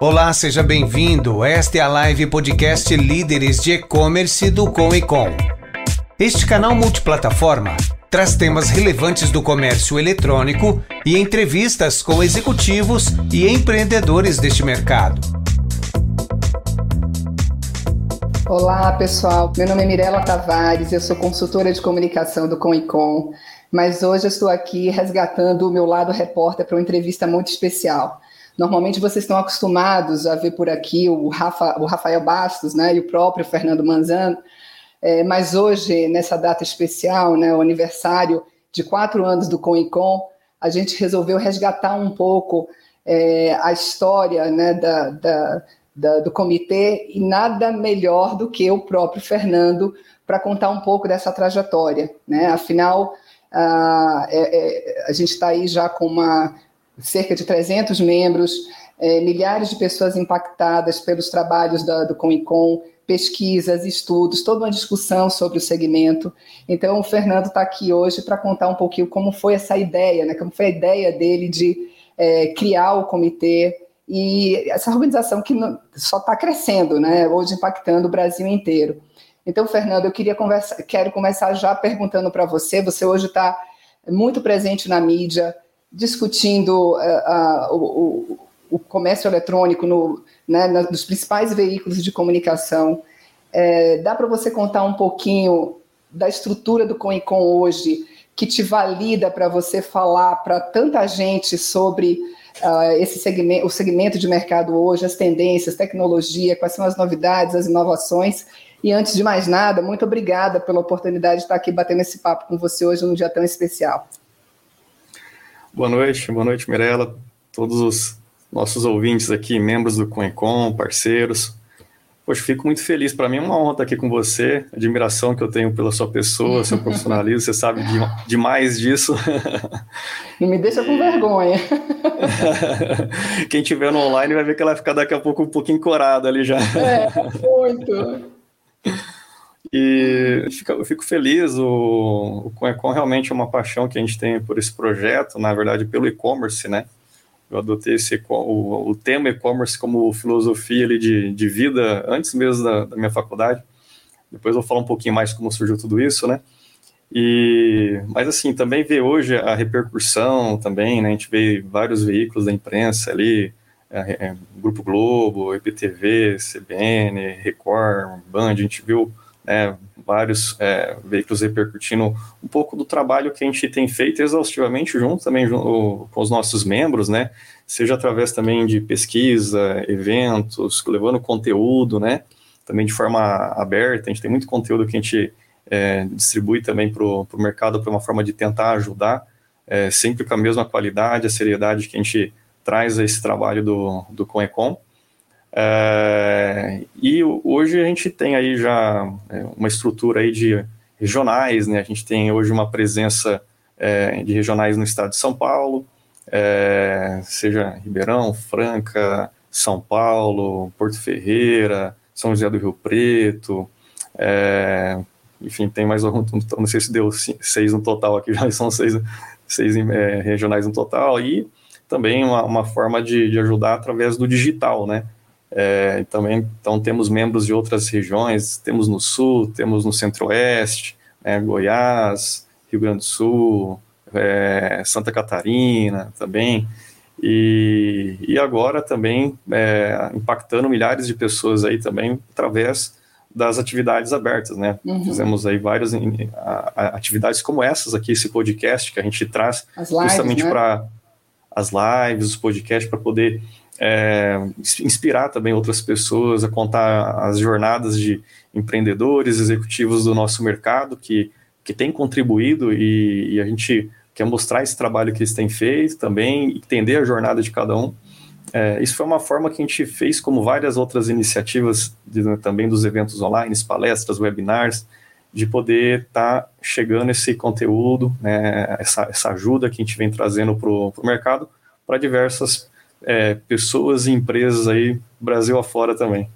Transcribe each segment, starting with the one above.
Olá, seja bem-vindo. Esta é a live podcast Líderes de E-Commerce do Com e Com. Este canal multiplataforma traz temas relevantes do comércio eletrônico e entrevistas com executivos e empreendedores deste mercado. Olá, pessoal. Meu nome é Mirela Tavares, eu sou consultora de comunicação do Com e Com, mas hoje eu estou aqui resgatando o meu lado repórter para uma entrevista muito especial. Normalmente vocês estão acostumados a ver por aqui o, Rafa, o Rafael Bastos né, e o próprio Fernando Manzano, é, mas hoje, nessa data especial, né, o aniversário de quatro anos do Com a gente resolveu resgatar um pouco é, a história né, da, da, da, do comitê e nada melhor do que o próprio Fernando para contar um pouco dessa trajetória. Né? Afinal, a, é, é, a gente está aí já com uma cerca de 300 membros, é, milhares de pessoas impactadas pelos trabalhos da, do Comicom, pesquisas, estudos, toda uma discussão sobre o segmento. Então, o Fernando está aqui hoje para contar um pouquinho como foi essa ideia, né, como foi a ideia dele de é, criar o comitê e essa organização que só está crescendo, né, hoje impactando o Brasil inteiro. Então, Fernando, eu queria conversar, quero começar já perguntando para você. Você hoje está muito presente na mídia, discutindo uh, uh, o, o, comércio eletrônico no, né, nos principais veículos de comunicação. É, dá para você contar um pouquinho da estrutura do Conicom hoje, que te valida para você falar para tanta gente sobre uh, esse segmento, o segmento de mercado hoje, as tendências, tecnologia, quais são as novidades, as inovações. E antes de mais nada, muito obrigada pela oportunidade de estar aqui batendo esse papo com você hoje num dia tão especial. Boa noite, boa noite, Mirella, todos os nossos ouvintes aqui, membros do Coencom, parceiros. Poxa, fico muito feliz. Para mim é uma honra estar aqui com você, admiração que eu tenho pela sua pessoa, seu profissionalismo, você sabe de, demais disso. Não me deixa com vergonha. Quem tiver no online vai ver que ela vai ficar daqui a pouco um pouquinho corada ali já. É, muito. E eu fico feliz, o, o Conecom realmente é uma paixão que a gente tem por esse projeto, na verdade, pelo e-commerce, né? Eu adotei esse, o, o tema e-commerce como filosofia ali de, de vida antes mesmo da, da minha faculdade. Depois eu vou falar um pouquinho mais como surgiu tudo isso, né? E, mas assim, também ver hoje a repercussão também, né? A gente vê vários veículos da imprensa ali, é, é, Grupo Globo, EPTV, CBN, Record, Band, a gente viu né, vários é, veículos repercutindo um pouco do trabalho que a gente tem feito exaustivamente junto também junto, com os nossos membros, né, seja através também de pesquisa, eventos, levando conteúdo, né, também de forma aberta, a gente tem muito conteúdo que a gente é, distribui também para o mercado para uma forma de tentar ajudar, é, sempre com a mesma qualidade, a seriedade que a gente traz a esse trabalho do, do Conecom. É, e hoje a gente tem aí já é, uma estrutura aí de regionais, né? A gente tem hoje uma presença é, de regionais no estado de São Paulo, é, seja Ribeirão, Franca, São Paulo, Porto Ferreira, São José do Rio Preto, é, enfim, tem mais algum, não sei se deu seis no total aqui, já são seis, seis é, regionais no total, e também uma, uma forma de, de ajudar através do digital, né? É, também, então temos membros de outras regiões, temos no Sul, temos no Centro-Oeste, né, Goiás, Rio Grande do Sul, é, Santa Catarina também, e, e agora também é, impactando milhares de pessoas aí também através das atividades abertas, né? Uhum. Fizemos aí várias atividades como essas aqui, esse podcast que a gente traz lives, justamente né? para as lives, os podcasts, para poder é, inspirar também outras pessoas a contar as jornadas de empreendedores, executivos do nosso mercado que, que têm contribuído e, e a gente quer mostrar esse trabalho que eles têm feito também, entender a jornada de cada um. É, isso foi uma forma que a gente fez, como várias outras iniciativas de, também dos eventos online, palestras, webinars, de poder estar tá chegando esse conteúdo, né, essa, essa ajuda que a gente vem trazendo para o mercado para diversas é, pessoas e empresas aí, Brasil afora também.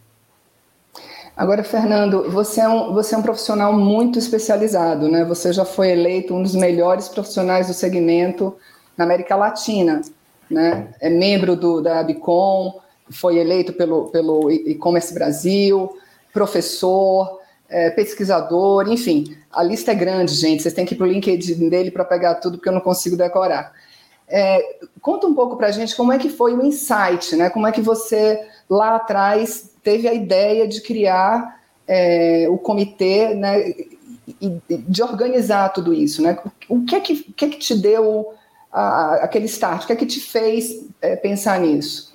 Agora, Fernando, você é, um, você é um profissional muito especializado, né? Você já foi eleito um dos melhores profissionais do segmento na América Latina, né? É membro do, da Abicom, foi eleito pelo, pelo e-commerce Brasil, professor, é, pesquisador, enfim, a lista é grande, gente. Vocês têm que ir para o LinkedIn dele para pegar tudo, porque eu não consigo decorar. É, conta um pouco para a gente como é que foi o insight, né? Como é que você lá atrás teve a ideia de criar é, o comitê, né? E, de organizar tudo isso, né? O que é que, o que, é que te deu a, aquele start? O que é que te fez é, pensar nisso?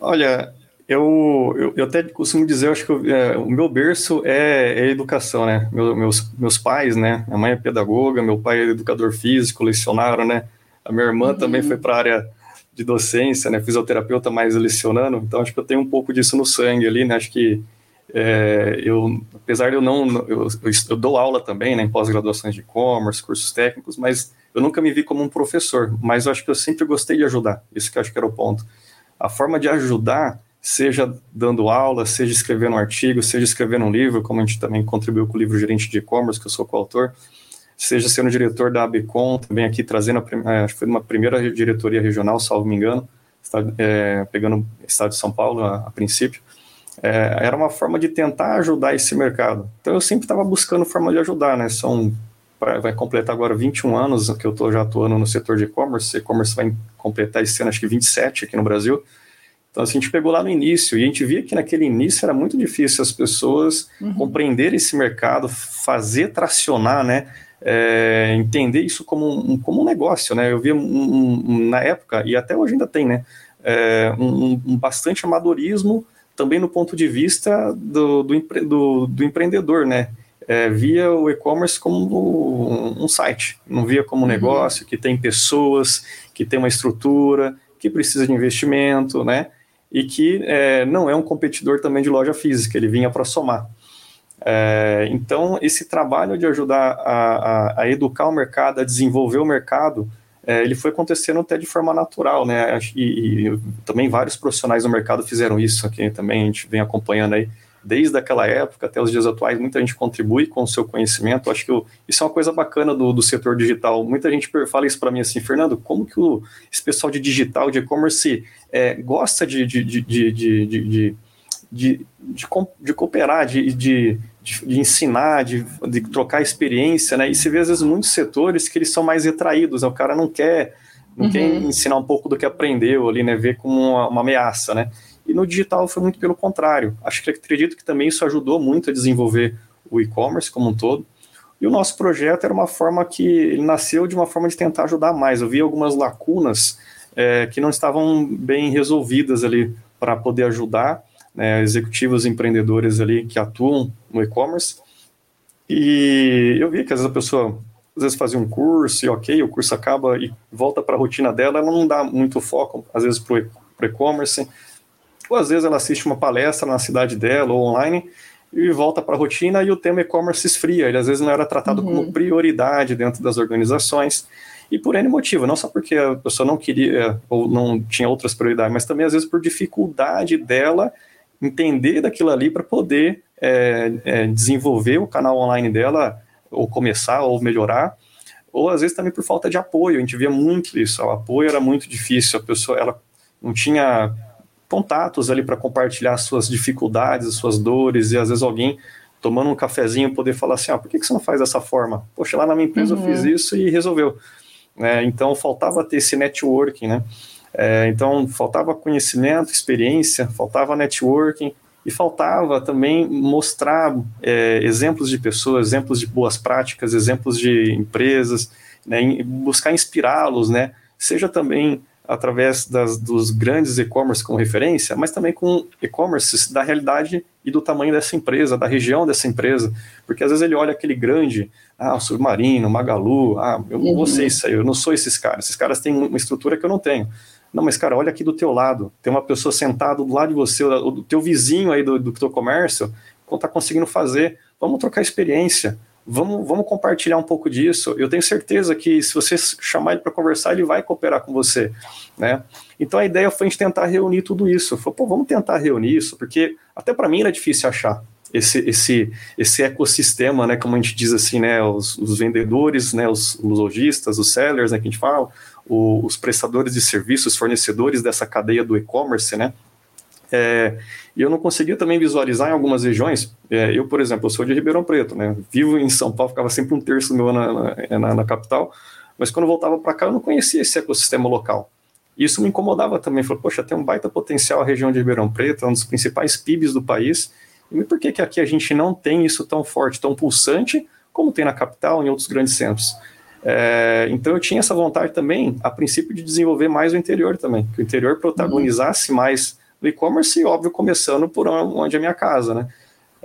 Olha, eu, eu, eu, até costumo dizer, eu acho que eu, é, o meu berço é, é educação, né? Meu, meus, meus pais, né? Minha mãe é pedagoga, meu pai é educador físico, lecionário, né? A minha irmã uhum. também foi para a área de docência, né? Fisioterapeuta, mais lecionando. Então, acho que eu tenho um pouco disso no sangue ali, né? Acho que é, eu, apesar de eu não, eu, eu, dou aula também, né? Em pós-graduações de e-commerce, cursos técnicos, mas eu nunca me vi como um professor. Mas eu acho que eu sempre gostei de ajudar. Isso que eu acho que era o ponto. A forma de ajudar seja dando aula, seja escrevendo um artigo, seja escrevendo um livro, como a gente também contribuiu com o livro Gerente de E-Commerce, que eu sou coautor, seja sendo diretor da ABCOM, também aqui trazendo, a, é, acho que foi uma primeira diretoria regional, salvo me engano, está, é, pegando o estado de São Paulo a, a princípio, é, era uma forma de tentar ajudar esse mercado. Então eu sempre estava buscando forma de ajudar, né? São vai completar agora 21 anos que eu estou já atuando no setor de e-commerce. E-commerce vai completar esse ano, acho que 27 aqui no Brasil. Então, assim, a gente pegou lá no início e a gente via que naquele início era muito difícil as pessoas uhum. compreenderem esse mercado, fazer tracionar, né? É, entender isso como um, como um negócio, né? Eu via um, um, na época, e até hoje ainda tem, né? É, um, bastante amadorismo também no ponto de vista do, do, empre, do, do empreendedor, né? É, via o e-commerce como um, site, não via como um uhum. negócio que tem pessoas, que tem uma estrutura, que precisa de investimento, né? E que é, não é um competidor também de loja física, ele vinha para somar. É, então, esse trabalho de ajudar a, a, a, educar o mercado, a desenvolver o mercado, é, ele foi acontecendo até de forma natural, né? E, e, também vários profissionais do mercado fizeram isso aqui também, a gente vem acompanhando aí desde aquela época até os dias atuais, muita gente contribui com o seu conhecimento. Acho que eu, isso é uma coisa bacana do, do setor digital. Muita gente fala isso para mim assim, Fernando, como que o, esse pessoal de digital, de e-commerce, é, gosta de, de, de, de, de, de, de, de cooperar, de, de, de, ensinar, de, de trocar experiência, né? E se vê às vezes muitos setores que eles são mais retraídos, né? o cara não quer não uhum. quer ensinar um pouco do que aprendeu ali, né? Ver como uma, uma ameaça, né? E no digital foi muito pelo contrário. Acho que acredito que também isso ajudou muito a desenvolver o e-commerce como um todo. E o nosso projeto era uma forma que ele nasceu de uma forma de tentar ajudar mais. Eu vi algumas lacunas é, que não estavam bem resolvidas ali para poder ajudar né, executivos empreendedores ali que atuam no e-commerce. E eu vi que às vezes a pessoa às vezes fazia um curso e ok, o curso acaba e volta para a rotina dela, ela não dá muito foco, às vezes, para o e-commerce ou às vezes ela assiste uma palestra na cidade dela ou online e volta para a rotina e o tema e-commerce esfria. Ele às vezes não era tratado uhum. como prioridade dentro das organizações. E por N motivo, não só porque a pessoa não queria ou não tinha outras prioridades, mas também às vezes por dificuldade dela entender daquilo ali para poder é, é, desenvolver o canal online dela, ou começar, ou melhorar, ou às vezes também por falta de apoio. A gente via muito isso, o apoio era muito difícil, a pessoa ela não tinha contatos ali para compartilhar suas dificuldades, suas dores, e às vezes alguém tomando um cafezinho poder falar assim, ah, por que, que você não faz dessa forma? Poxa, lá na minha empresa uhum. eu fiz uhum. isso e resolveu. É, então faltava ter esse networking, né? É, então faltava conhecimento, experiência, faltava networking e faltava também mostrar é, exemplos de pessoas, exemplos de boas práticas, exemplos de empresas, né, buscar inspirá-los, né? Seja também através das, dos grandes e-commerce como referência, mas também com e-commerces da realidade e do tamanho dessa empresa, da região dessa empresa, porque às vezes ele olha aquele grande, ah, o Submarino, Magalu, ah, eu não vou ser uhum. isso aí, eu não sou esses caras, esses caras têm uma estrutura que eu não tenho. Não, mas cara, olha aqui do teu lado, tem uma pessoa sentada do lado de você, o teu vizinho aí do, do teu comércio, está conseguindo fazer, vamos trocar experiência, vamos, vamos compartilhar um pouco disso. Eu tenho certeza que se você chamar ele para conversar, ele vai cooperar com você, né? Então a ideia foi a gente tentar reunir tudo isso. Falei, pô, vamos tentar reunir isso, porque até para mim era difícil achar esse, esse, esse ecossistema, né, como a gente diz assim, né, os, os vendedores, né, os, os lojistas, os sellers, né, que a gente fala, o, os prestadores de serviços, fornecedores dessa cadeia do e-commerce, né? É, e eu não conseguia também visualizar em algumas regiões. É, eu, por exemplo, eu sou de Ribeirão Preto, né? Vivo em São Paulo, ficava sempre um terço do meu na, na, na, na capital, mas quando voltava para cá eu não conhecia esse ecossistema local. Isso me incomodava também. Falei, poxa, tem um baita potencial a região de Ribeirão Preto, é um dos principais PIBs do país. E por que, que aqui a gente não tem isso tão forte, tão pulsante, como tem na capital em outros grandes centros? É, então eu tinha essa vontade também, a princípio, de desenvolver mais o interior também, que o interior protagonizasse mais o e-commerce, óbvio, começando por onde é minha casa, né?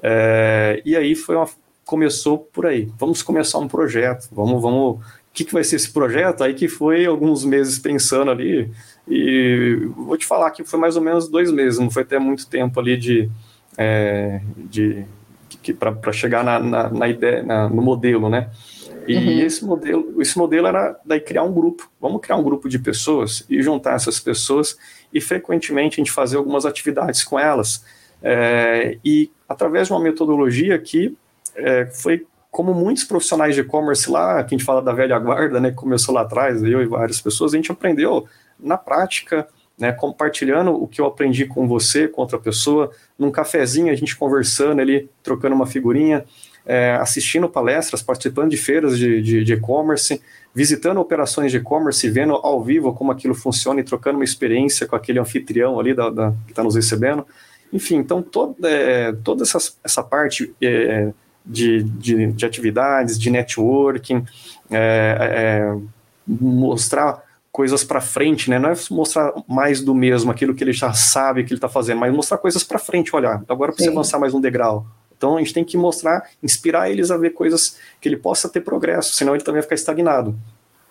É, e aí foi uma, começou por aí. Vamos começar um projeto, vamos, vamos. O que, que vai ser esse projeto? Aí que foi alguns meses pensando ali, e vou te falar que foi mais ou menos dois meses, não foi até muito tempo ali de. É, de para chegar na, na, na ideia, na, no modelo, né? E uhum. esse modelo, esse modelo era daí criar um grupo. Vamos criar um grupo de pessoas e juntar essas pessoas e frequentemente a gente fazer algumas atividades com elas. É, e através de uma metodologia que é, foi como muitos profissionais de e-commerce lá, que a gente fala da velha guarda, né, que começou lá atrás, eu e várias pessoas, a gente aprendeu na prática, né, compartilhando o que eu aprendi com você, com outra pessoa, num cafezinho, a gente conversando ali, trocando uma figurinha, é, assistindo palestras, participando de feiras de e-commerce, visitando operações de e-commerce, vendo ao vivo como aquilo funciona e trocando uma experiência com aquele anfitrião ali da, da que está nos recebendo. Enfim, então toda, é, toda essa, essa parte é, de, de, de, atividades, de networking, é, é, mostrar coisas para frente, né? Não é mostrar mais do mesmo, aquilo que ele já sabe que ele está fazendo, mas mostrar coisas para frente. Olha, agora precisa avançar mais um degrau. Então a gente tem que mostrar, inspirar eles a ver coisas que ele possa ter progresso, senão ele também vai ficar estagnado.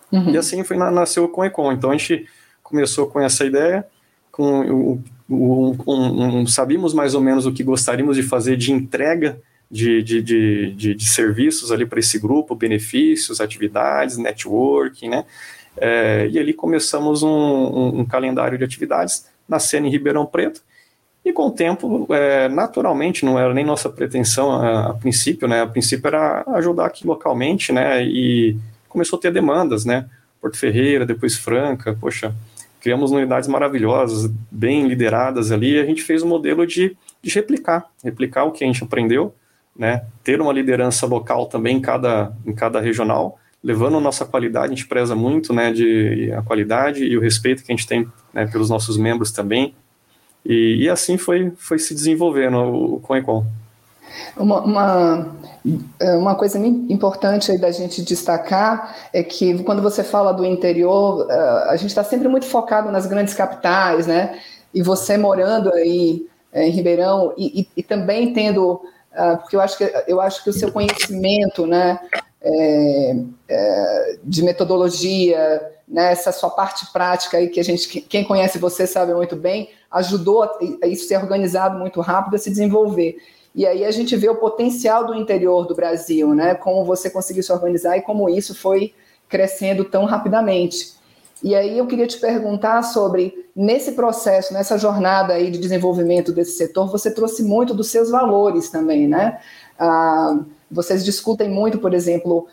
Uhum. E assim foi nasceu com o Econ. Então a gente começou com essa ideia, com o, o, um, um, sabíamos mais ou menos o que gostaríamos de fazer de entrega de, de, de, de, de serviços ali para esse grupo, benefícios, atividades, networking, né? É, e ali começamos um, um, um, calendário de atividades, nascendo em Ribeirão Preto, e com o tempo, é, naturalmente, não era nem nossa pretensão a, a, princípio, né? A princípio era ajudar aqui localmente, né? E começou a ter demandas, né? Porto Ferreira, depois Franca, poxa, criamos unidades maravilhosas, bem lideradas ali, e a gente fez um modelo de, de replicar, replicar o que a gente aprendeu, né? Ter uma liderança local também em cada, em cada regional, levando a nossa qualidade, a gente preza muito, né? De a qualidade e o respeito que a gente tem né, pelos nossos membros também, e, e assim foi, foi se desenvolvendo o, o ConEcon. Uma, uma, é, uma, coisa importante da gente destacar é que quando você fala do interior, é, a gente está sempre muito focado nas grandes capitais, né? E você morando aí é, em Ribeirão e, e, e também tendo, porque eu acho que eu acho que o seu conhecimento, né, é, é, de metodologia, né, essa sua parte prática aí que a gente, quem conhece você sabe muito bem, ajudou a, isso ser organizado muito rápido, a se desenvolver. E aí a gente vê o potencial do interior do Brasil, né, como você conseguiu se organizar e como isso foi crescendo tão rapidamente. E aí eu queria te perguntar sobre, nesse processo, nessa jornada aí de desenvolvimento desse setor, você trouxe muito dos seus valores também, né? Ah, vocês discutem muito, por exemplo,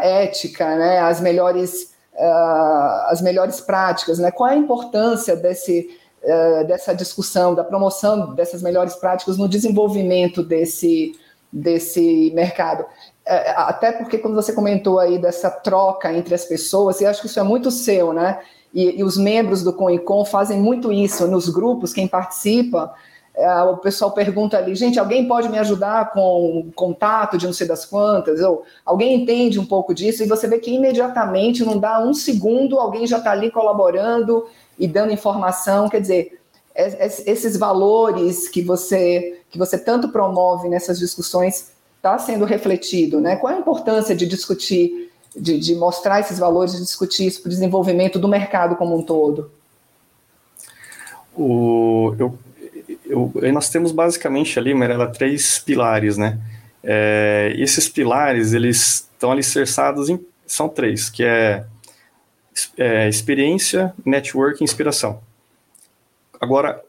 ética, né, as melhores uh, as melhores práticas, né? Qual é a importância desse, uh, dessa discussão, da promoção dessas melhores práticas no desenvolvimento desse, desse mercado? Uh, até porque quando você comentou aí dessa troca entre as pessoas, eu acho que isso é muito seu, né? E, e os membros do CONICON fazem muito isso nos grupos, quem participa, o pessoal pergunta ali, gente, alguém pode me ajudar com contato de não sei das quantas? Ou alguém entende um pouco disso? E você vê que imediatamente, não dá um segundo, alguém já está ali colaborando e dando informação. Quer dizer, esses valores que você, que você tanto promove nessas discussões está sendo refletido, né? Qual é a importância de discutir, de, de mostrar esses valores, de discutir isso para o desenvolvimento do mercado como um todo? O, eu eu, nós temos basicamente ali, Mirella, três pilares, né? É, esses pilares, eles estão alicerçados em, são três, que é, é experiência, network e inspiração. Agora,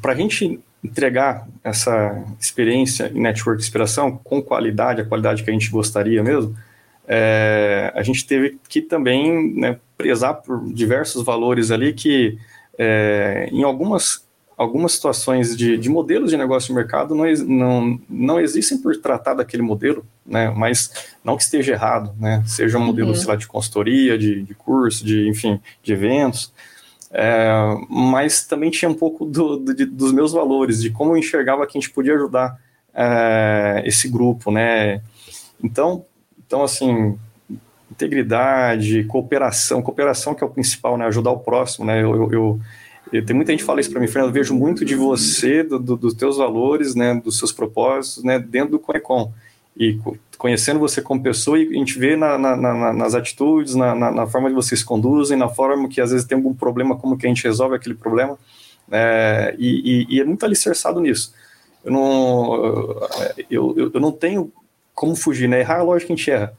para a gente entregar essa experiência, network e inspiração com qualidade, a qualidade que a gente gostaria mesmo, é, a gente teve que também né, prezar por diversos valores ali que, é, em algumas, algumas situações de, de modelos de negócio de mercado, não, não, não existem por tratar daquele modelo, né? mas não que esteja errado, né? seja um modelo uhum. sei lá, de consultoria, de, de curso, de, enfim, de eventos, é, mas também tinha um pouco do, do, de, dos meus valores, de como eu enxergava que a gente podia ajudar é, esse grupo, né? Então, então assim, integridade, cooperação, cooperação que é o principal, né? Ajudar o próximo, né? Eu, eu, eu tem muita gente que fala isso para mim, Fernando, eu vejo muito de você, do, do, dos teus valores, né? Dos seus propósitos, né? Dentro do Conecon. E conhecendo você como pessoa, e a gente vê na, na, na, nas atitudes, na, forma que vocês conduzem, na forma que às vezes tem algum problema, como que a gente resolve aquele problema, é, e, e, e, é muito alicerçado nisso. Eu não, eu, eu, eu não tenho como fugir, né? Errar, lógico que a gente erra,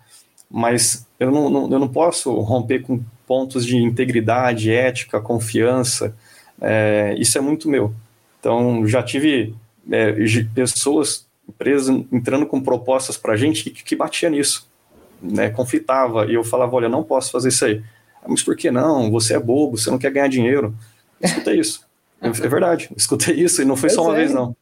mas eu não, não, eu não posso romper com pontos de integridade, ética, confiança, é, isso é muito meu. Então, já tive é, pessoas, empresas entrando com propostas para a gente que, que batia nisso, né, conflitava, e eu falava, olha, não posso fazer isso aí. Ah, mas por que não? Você é bobo, você não quer ganhar dinheiro. Eu escutei isso. É verdade, escutei isso, e não foi só uma vez, não.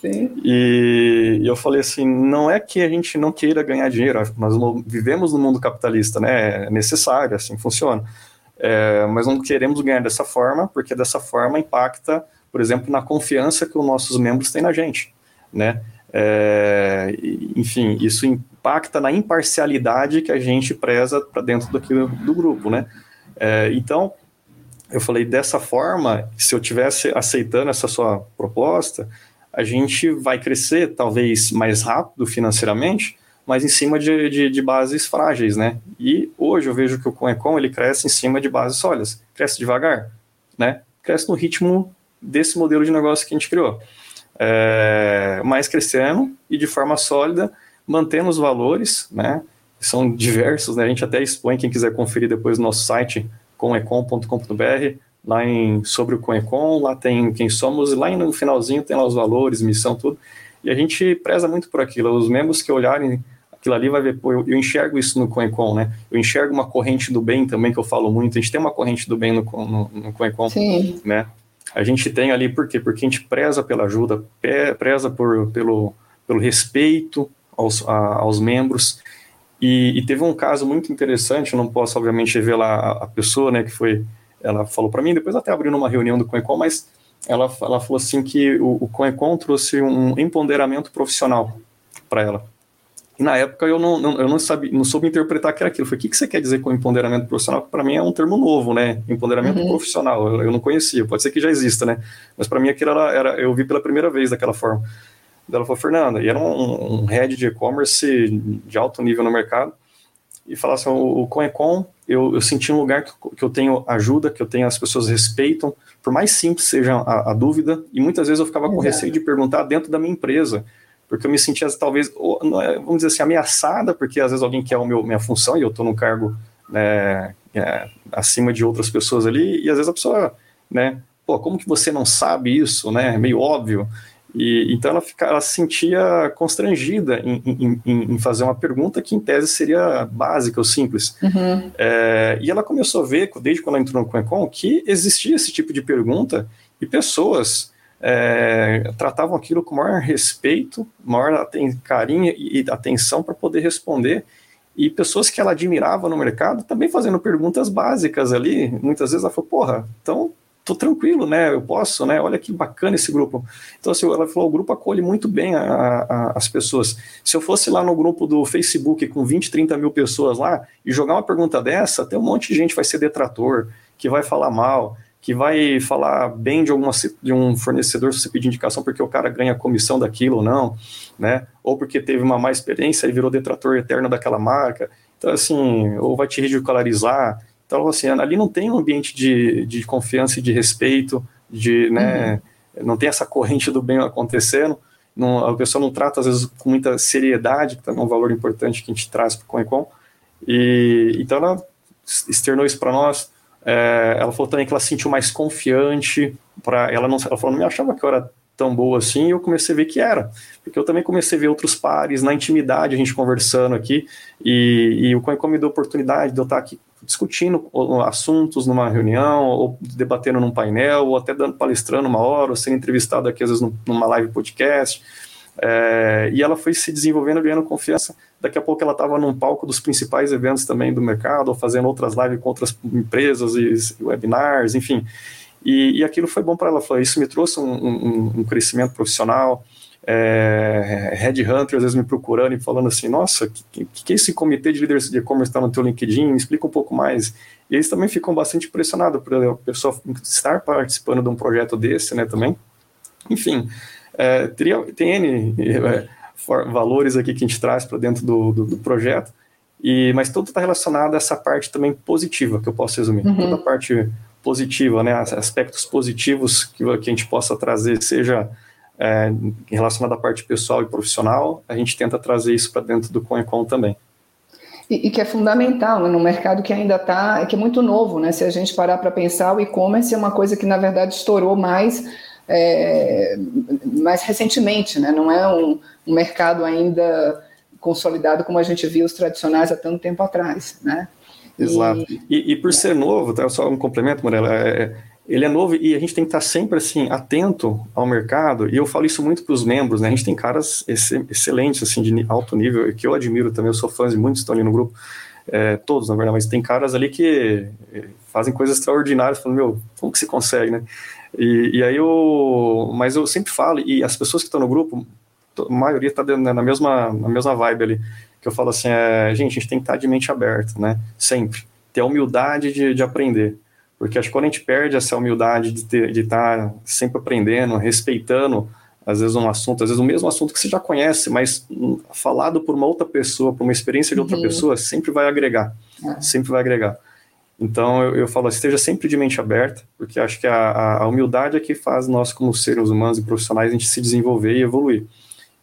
Sim. E, e eu falei assim, não é que a gente não queira ganhar dinheiro, nós vivemos no mundo capitalista, né? É necessário, assim funciona. É, mas não queremos ganhar dessa forma, porque dessa forma impacta, por exemplo, na confiança que os nossos membros têm na gente, né? É, enfim, isso impacta na imparcialidade que a gente preza para dentro do, do grupo, né? É, então, eu falei dessa forma, se eu tivesse aceitando essa sua proposta, a gente vai crescer talvez mais rápido financeiramente, mas em cima de, de, de, bases frágeis, né? E hoje eu vejo que o Conecon ele cresce em cima de bases sólidas, cresce devagar, né? Cresce no ritmo desse modelo de negócio que a gente criou, é, mas crescendo e de forma sólida, mantendo os valores, né? São diversos, né? A gente até expõe quem quiser conferir depois no nosso site conecon.com.br lá em sobre o Conecon, lá tem quem somos, lá no finalzinho tem lá os valores, missão, tudo. E a gente preza muito por aquilo. Os membros que olharem aquilo ali vai ver, pô, eu, eu enxergo isso no Conecon, né? Eu enxergo uma corrente do bem também, que eu falo muito. A gente tem uma corrente do bem no, no, no Conecon, Sim. né? A gente tem ali, por quê? Porque a gente preza pela ajuda, preza por, pelo, pelo respeito aos, a, aos membros. E, e, teve um caso muito interessante, eu não posso, obviamente, revelar a, a pessoa, né, que foi ela falou para mim, depois até abriu numa reunião do Coecon, mas ela, ela falou assim que o, o Coecon trouxe um empoderamento profissional para ela. E na época eu não, não, eu não sabia, não soube interpretar que era aquilo. Eu falei, o que, que você quer dizer com empoderamento profissional? Para mim é um termo novo, né? Empoderamento uhum. profissional. Eu, eu, não conhecia, pode ser que já exista, né? Mas para mim aquilo era, era, eu vi pela primeira vez daquela forma. Ela falou, Fernanda, e era um, um head de e-commerce de alto nível no mercado e falar assim, o, o Conecon, eu, eu senti um lugar que, que, eu tenho ajuda, que eu tenho as pessoas respeitam, por mais simples seja a, a dúvida, e muitas vezes eu ficava com receio de perguntar dentro da minha empresa, porque eu me sentia talvez, é, vamos dizer assim, ameaçada, porque às vezes alguém quer a minha função e eu estou num cargo né, é, acima de outras pessoas ali, e às vezes a pessoa, né, pô, como que você não sabe isso, né, é meio óbvio, e, então ela, fica, ela se sentia constrangida em, em, em, fazer uma pergunta que em tese seria básica ou simples. Uhum. É, e ela começou a ver, desde quando ela entrou no Conecon, que existia esse tipo de pergunta e pessoas é, tratavam aquilo com maior respeito, maior carinho e atenção para poder responder. E pessoas que ela admirava no mercado também fazendo perguntas básicas ali. Muitas vezes ela falou: Porra, então tô tranquilo, né? Eu posso, né? Olha que bacana esse grupo. Então, assim, ela falou, o grupo acolhe muito bem a, a, as pessoas. Se eu fosse lá no grupo do Facebook com 20, 30 mil pessoas lá e jogar uma pergunta dessa, tem um monte de gente que vai ser detrator, que vai falar mal, que vai falar bem de, alguma, de um fornecedor se você pedir indicação porque o cara ganha comissão daquilo ou não, né? Ou porque teve uma má experiência e virou detrator eterno daquela marca. Então, assim, ou vai te ridicularizar. Então, assim, ali não tem um ambiente de, de confiança e de respeito, de, né, uhum. não tem essa corrente do bem acontecendo, não, a pessoa não trata, às vezes, com muita seriedade, que também é um valor importante que a gente traz para o Conecon, e então ela externou isso para nós, é, ela falou também que ela se sentiu mais confiante, para ela não ela falou, não me achava que eu era tão boa assim, e eu comecei a ver que era, porque eu também comecei a ver outros pares, na intimidade, a gente conversando aqui, e, e o Coincom me deu a oportunidade de eu estar aqui discutindo assuntos numa reunião, ou debatendo num painel, ou até dando palestrando uma hora, ou sendo entrevistado aqui às vezes numa live podcast, é, e ela foi se desenvolvendo, ganhando confiança. Daqui a pouco ela estava num palco dos principais eventos também do mercado, fazendo outras lives com outras empresas e webinars, enfim. E, e aquilo foi bom para ela. Foi, isso me trouxe um, um, um crescimento profissional. É, headhunter às vezes me procurando e falando assim, nossa, que, que, que é esse comitê de líderes de e-commerce está no teu LinkedIn? Me explica um pouco mais. E eles também ficam bastante impressionados por a pessoa estar participando de um projeto desse, né, também. Enfim, é, teria, tem N é, for, valores aqui que a gente traz para dentro do, do, do, projeto, e, mas tudo está relacionado a essa parte também positiva, que eu posso resumir. Uhum. Toda a parte positiva, né, aspectos positivos que, que a gente possa trazer, seja é, relacionado à parte pessoal e profissional, a gente tenta trazer isso para dentro do CoinCon também. E, e, que é fundamental né, no mercado que ainda está, que é muito novo, né? Se a gente parar para pensar, o e-commerce é uma coisa que na verdade estourou mais, é, mais recentemente, né? Não é um, um mercado ainda consolidado como a gente viu os tradicionais há tanto tempo atrás, né? Exato. E, e, por ser novo, tá, só um complemento, Morela, é, ele é novo e a gente tem que estar sempre assim atento ao mercado. E eu falo isso muito para os membros, né? A gente tem caras excelentes assim de alto nível que eu admiro também. Eu sou fã de muitos estão ali no grupo, é, todos na verdade, mas tem caras ali que é, fazem coisas extraordinárias. Falando, meu, como que se consegue, né? E, e aí eu, mas eu sempre falo e as pessoas que estão no grupo, a maioria está na mesma na mesma vibe ali que eu falo assim, é, gente, a gente tem que estar de mente aberta, né? Sempre. Ter a humildade de, de aprender. Porque acho que quando a gente perde essa humildade de, ter, de estar sempre aprendendo, respeitando, às vezes, um assunto, às vezes o mesmo assunto que você já conhece, mas falado por uma outra pessoa, por uma experiência de outra uhum. pessoa, sempre vai agregar. É. Sempre vai agregar. Então, eu, eu falo, esteja sempre de mente aberta, porque acho que a, a humildade é que faz nós, como seres humanos e profissionais, a gente se desenvolver e evoluir.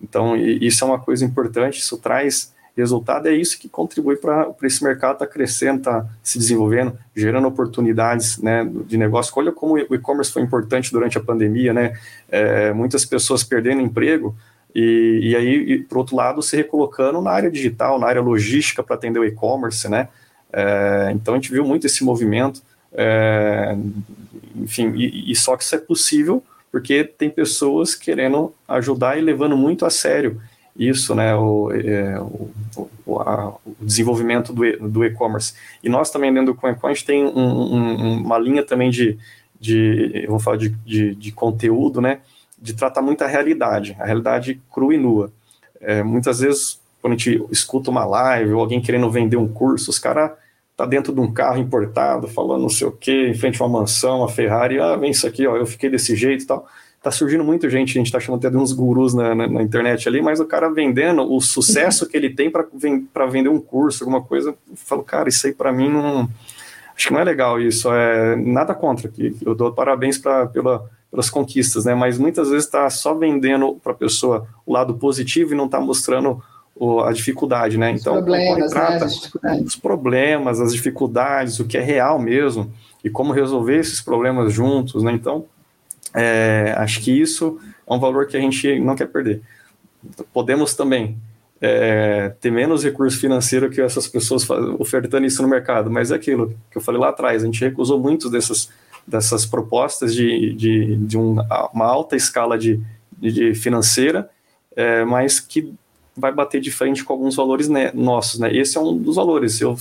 Então, isso é uma coisa importante, isso traz resultado é isso que contribui para esse mercado estar tá crescendo, tá se desenvolvendo, gerando oportunidades né, de negócio. Olha como o e-commerce foi importante durante a pandemia, né? É, muitas pessoas perdendo emprego e, e aí, por outro lado, se recolocando na área digital, na área logística para atender o e-commerce, né? É, então a gente viu muito esse movimento, é, enfim, e, e só que isso é possível porque tem pessoas querendo ajudar e levando muito a sério isso, né, o, é, o, a, o, desenvolvimento do, e-commerce. E nós também dentro do CoinCoin a gente tem um, um, uma linha também de, de vamos falar de, de, de, conteúdo, né, de tratar muito a realidade, a realidade crua e nua. É, muitas vezes, quando a gente escuta uma live ou alguém querendo vender um curso, os caras tá dentro de um carro importado, falando não sei o que, em frente a uma mansão, uma Ferrari, ah, vem isso aqui, ó, eu fiquei desse jeito e tal tá surgindo muita gente, a gente tá chamando até de uns gurus na, na, na internet ali, mas o cara vendendo o sucesso que ele tem para vender um curso, alguma coisa, eu falo, cara, isso aí para mim não. Acho que não é legal isso, é nada contra, que eu dou parabéns pra, pela, pelas conquistas, né? Mas muitas vezes está só vendendo para a pessoa o lado positivo e não está mostrando a dificuldade, né? Então, problemas, trata né, os problemas, as dificuldades, o que é real mesmo e como resolver esses problemas juntos, né? Então, é, acho que isso é um valor que a gente não quer perder. Podemos também é, ter menos recurso financeiro que essas pessoas ofertando isso no mercado, mas é aquilo que eu falei lá atrás, a gente recusou muitas dessas, dessas propostas de, de, de um, uma alta escala de, de financeira, é, mas que vai bater de frente com alguns valores né, nossos. Né? Esse é um dos valores. Se eu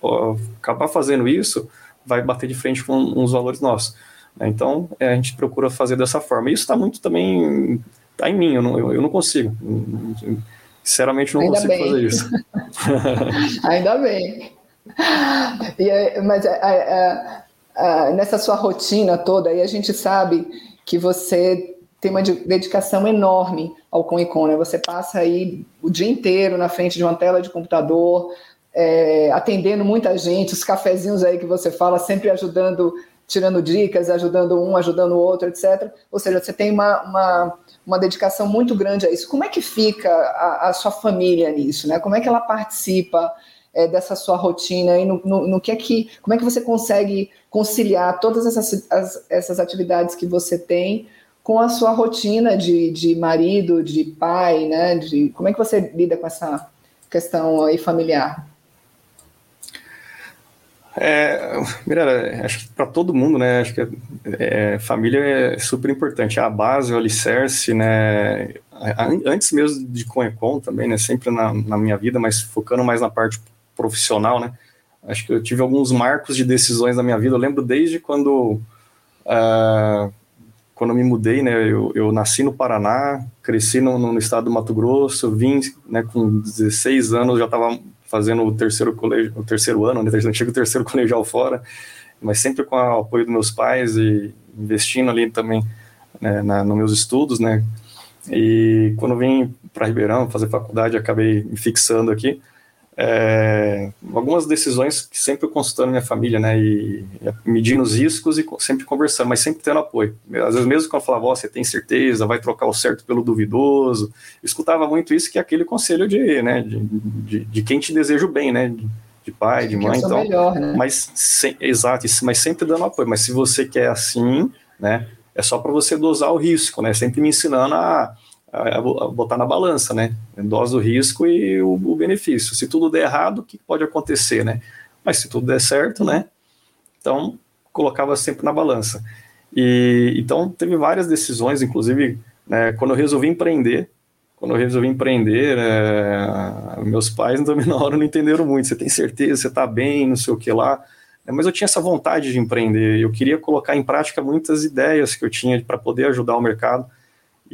ó, acabar fazendo isso, vai bater de frente com uns valores nossos. Né? Então, é, a gente procura fazer dessa forma. Isso está muito também está em mim, eu não, eu, eu não consigo. Sinceramente, não Ainda consigo bem. fazer isso. Ainda bem. E, mas a, a, a, nessa sua rotina toda, aí a gente sabe que você tem uma dedicação enorme ao Com né? Você passa aí o dia inteiro na frente de uma tela de computador, é, atendendo muita gente, os cafezinhos aí que você fala, sempre ajudando tirando dicas, ajudando um, ajudando o outro, etc. Ou seja, você tem uma, uma, uma dedicação muito grande a isso. Como é que fica a, a sua família nisso? Né? Como é que ela participa é, dessa sua rotina e no, no, no, que é que, como é que você consegue conciliar todas essas, as, essas atividades que você tem com a sua rotina de, de marido, de pai, né? De, como é que você lida com essa questão aí familiar? É, Mirella, acho que para todo mundo, né, acho que é, família é super importante, é a base, o alicerce, né, antes mesmo de Conecon também, né, sempre na, na minha vida, mas focando mais na parte profissional, né, acho que eu tive alguns marcos de decisões na minha vida, eu lembro desde quando, uh, quando eu me mudei, né, eu, eu nasci no Paraná, cresci no, no, estado do Mato Grosso, vim, né, com 16 anos, já estava fazendo o terceiro colégio, o terceiro ano, né, antigo terceiro colegial fora, mas sempre com o apoio dos meus pais e investindo ali também né, na, nos meus estudos, né, e quando vim para Ribeirão fazer faculdade, acabei me fixando aqui, é, algumas decisões que sempre consultando minha família, né, e, e medindo os riscos e sempre conversando, mas sempre tendo apoio. Às vezes mesmo quando eu falava, oh, você tem certeza, vai trocar o certo pelo duvidoso, eu escutava muito isso, que é aquele conselho de, né, de, de, de quem te deseja o bem, né, de, de pai, de mãe, então, melhor, né? mas sem, exato, mas sempre dando apoio, mas se você quer assim, né, é só para você dosar o risco, né, sempre me ensinando a a, botar na balança, né? Dose do risco e o, o, benefício. Se tudo der errado, o que pode acontecer, né? Mas se tudo der certo, né? Então, colocava sempre na balança. E então teve várias decisões, inclusive, né, quando eu resolvi empreender, quando eu resolvi empreender, é, meus pais na hora não entenderam muito. Você tem certeza, você está bem, não sei o que lá. Mas eu tinha essa vontade de empreender. Eu queria colocar em prática muitas ideias que eu tinha para poder ajudar o mercado.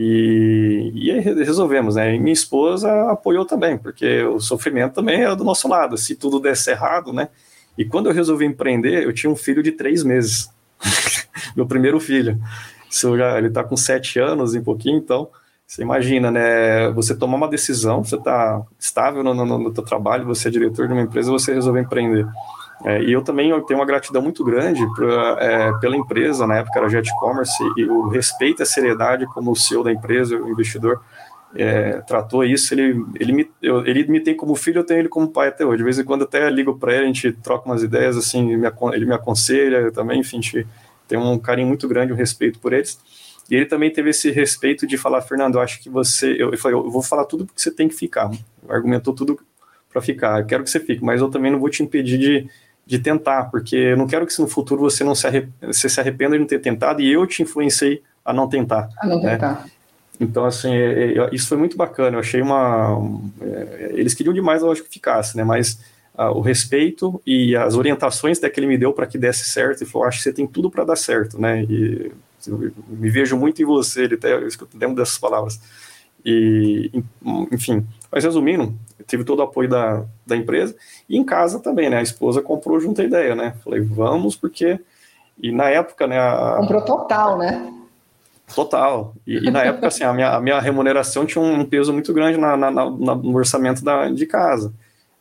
E, e aí resolvemos, né? E minha esposa apoiou também, porque o sofrimento também é do nosso lado, se tudo desse errado, né? E quando eu resolvi empreender, eu tinha um filho de três meses, meu primeiro filho. Isso já, ele está com sete anos e um pouquinho, então você imagina, né? Você tomar uma decisão, você está estável no, no, no trabalho, você é diretor de uma empresa, você resolve empreender. É, e eu também eu tenho uma gratidão muito grande pra, é, pela empresa, na época era Jet Commerce, e o respeito e a seriedade como o CEO da empresa, o investidor, é, tratou isso, ele, ele, me, eu, ele me tem como filho, eu tenho ele como pai até hoje. De vez em quando até ligo para ele, a gente troca umas ideias, assim, me, ele me aconselha, também, enfim, a gente tem um carinho muito grande, um respeito por eles. E ele também teve esse respeito de falar, Fernando, acho que você. Eu, eu falei, eu vou falar tudo porque você tem que ficar. Argumentou tudo para ficar. Eu quero que você fique, mas eu também não vou te impedir de, de tentar, porque eu não quero que no futuro você não se, arrep você se arrependa de não ter tentado e eu te influenciei a não tentar. A não né? tentar. Então, assim, é, é, isso foi muito bacana. Eu achei uma. Um, é, eles queriam demais, eu acho que ficasse, né? Mas uh, o respeito e as orientações que ele me deu para que desse certo, e falou: acho que você tem tudo para dar certo, né? E me vejo muito em você, ele até eu lembro dessas palavras. E, enfim, mas resumindo, tive todo o apoio da, da empresa. E em casa também, né? A esposa comprou junto a ideia, né? Falei, vamos, porque. E na época, né? A... Comprou total, né? Total. E, e, na época, assim, a minha, a minha remuneração tinha um peso muito grande na, na, na, no orçamento da, de casa.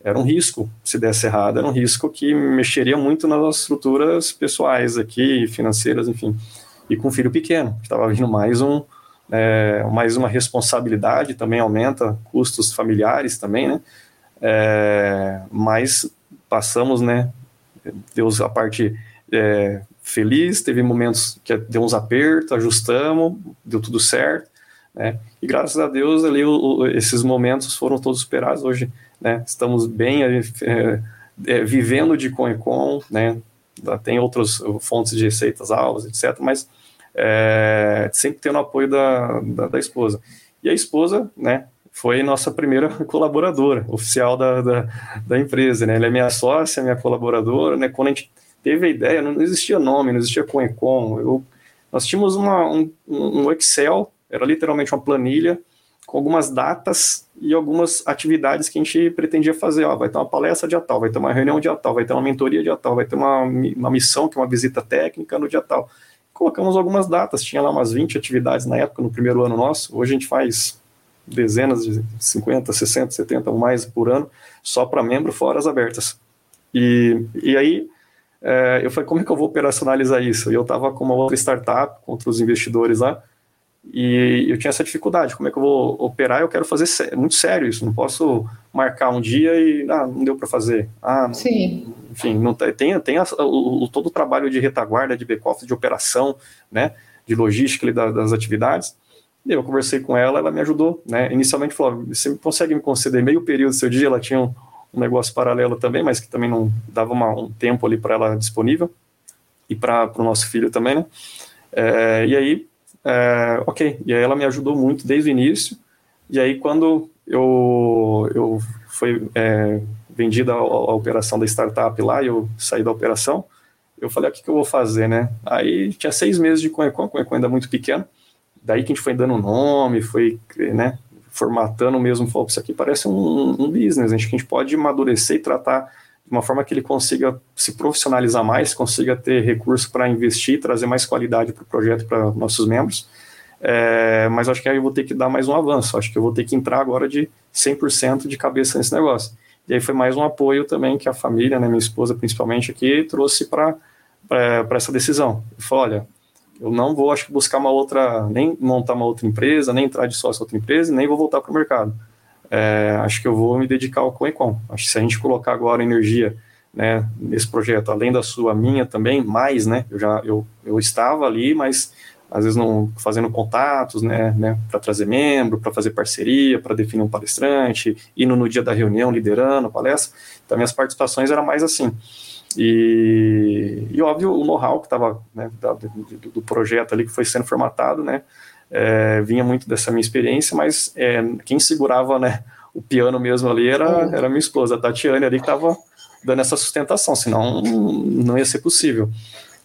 Era um risco, se desse errado, era um risco que mexeria muito nas estruturas pessoais aqui, financeiras, enfim. E com um filho pequeno, estava vindo mais um, é, mais uma responsabilidade também aumenta custos familiares também, né? É, mas passamos, né? Deus a parte é, feliz, teve momentos que deu uns apertos, ajustamos, deu tudo certo, né? E graças a Deus ali o, o, esses momentos foram todos superados. Hoje, né? Estamos bem é, é, vivendo de com e com, né? Tem outras fontes de receitas alvas, etc. Mas é, sempre tendo o apoio da, da, da, esposa. E a esposa, né, foi nossa primeira colaboradora oficial da, da, da, empresa, né, ela é minha sócia, minha colaboradora, né, quando a gente teve a ideia, não existia nome, não existia Coecom, eu, nós tínhamos uma, um, um Excel, era literalmente uma planilha, com algumas datas e algumas atividades que a gente pretendia fazer. Ó, vai ter uma palestra dia tal, vai ter uma reunião dia tal, vai ter uma mentoria dia tal, vai ter uma, uma missão, que é uma visita técnica no dia tal colocamos algumas datas, tinha lá umas 20 atividades na época, no primeiro ano nosso, hoje a gente faz dezenas de 50, 60, 70 ou mais por ano, só para membro, fora as abertas. E, e aí é, eu falei, como é que eu vou operacionalizar isso? E eu estava com uma outra startup, contra os investidores lá, e eu tinha essa dificuldade, como é que eu vou operar? Eu quero fazer sé muito sério isso, não posso marcar um dia e ah, não deu para fazer. Ah, Sim. Enfim, não tem, tem a, o, todo o trabalho de retaguarda, de back-office, de operação, né? de logística das, das atividades. E eu conversei com ela, ela me ajudou, né? Inicialmente falou, você consegue me conceder meio período do seu dia? Ela tinha um, um negócio paralelo também, mas que também não dava uma, um tempo ali para ela disponível e para o nosso filho também, né? É, e aí, é, ok, e aí ela me ajudou muito desde o início. E aí quando eu eu foi é, vendida a, operação da startup lá, eu saí da operação, eu falei, ah, o que, que eu vou fazer, né? Aí tinha seis meses de Conecon, Conecon ainda muito pequeno, daí que a gente foi dando nome, foi, né, formatando mesmo, falou, isso aqui parece um, um business, a gente, a gente pode amadurecer e tratar de uma forma que ele consiga se profissionalizar mais, consiga ter recurso para investir, trazer mais qualidade para o projeto para nossos membros. É, mas acho que aí eu vou ter que dar mais um avanço, acho que eu vou ter que entrar agora de 100% de cabeça nesse negócio. E aí foi mais um apoio também que a família, né, minha esposa principalmente aqui, trouxe para essa decisão. Eu falei, olha, eu não vou, acho que, buscar uma outra, nem montar uma outra empresa, nem entrar de sócio em outra empresa, nem vou voltar para o mercado. É, acho que eu vou me dedicar ao Coecom. Acho que se a gente colocar agora energia né, nesse projeto, além da sua, minha também, mais, né, eu já, eu, eu estava ali, mas às vezes não fazendo contatos, né, né para trazer membro, para fazer parceria, para definir um palestrante, indo no dia da reunião liderando a palestra. Então, minhas participações eram mais assim. E, e óbvio, o know-how que estava né, do, do, projeto ali que foi sendo formatado, né, é, vinha muito dessa minha experiência, mas é, quem segurava né, o piano mesmo ali era, uhum. era minha esposa, a Tatiane ali, que estava dando essa sustentação, senão não ia ser possível.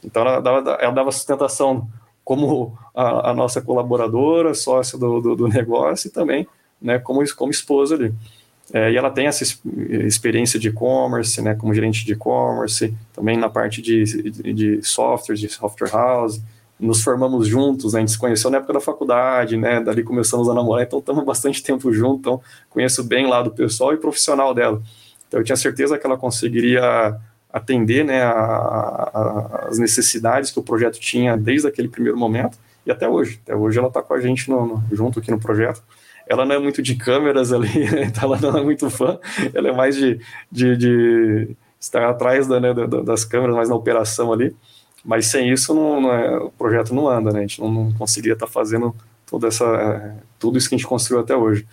Então ela dava, ela dava sustentação como a, a nossa colaboradora, sócia do, do, do, negócio e também né, como, como esposa ali. É, e ela tem essa experiência de e-commerce, né, como gerente de e-commerce, também na parte de, de, de software, de software house. Nos formamos juntos, né, a gente se conheceu na época da faculdade, né, dali começamos a namorar, então estamos bastante tempo juntos, então conheço bem lá do pessoal e profissional dela. Então eu tinha certeza que ela conseguiria atender né, a, a, as necessidades que o projeto tinha desde aquele primeiro momento e até hoje. Até hoje ela está com a gente no, no, junto aqui no projeto. Ela não é muito de câmeras ali, então ela não é muito fã, ela é mais de, de, de estar atrás da, né, das câmeras, mais na operação ali. Mas sem isso não, não é, o projeto não anda, né? A gente não, não conseguiria estar tá fazendo toda essa, é, tudo isso que a gente construiu até hoje.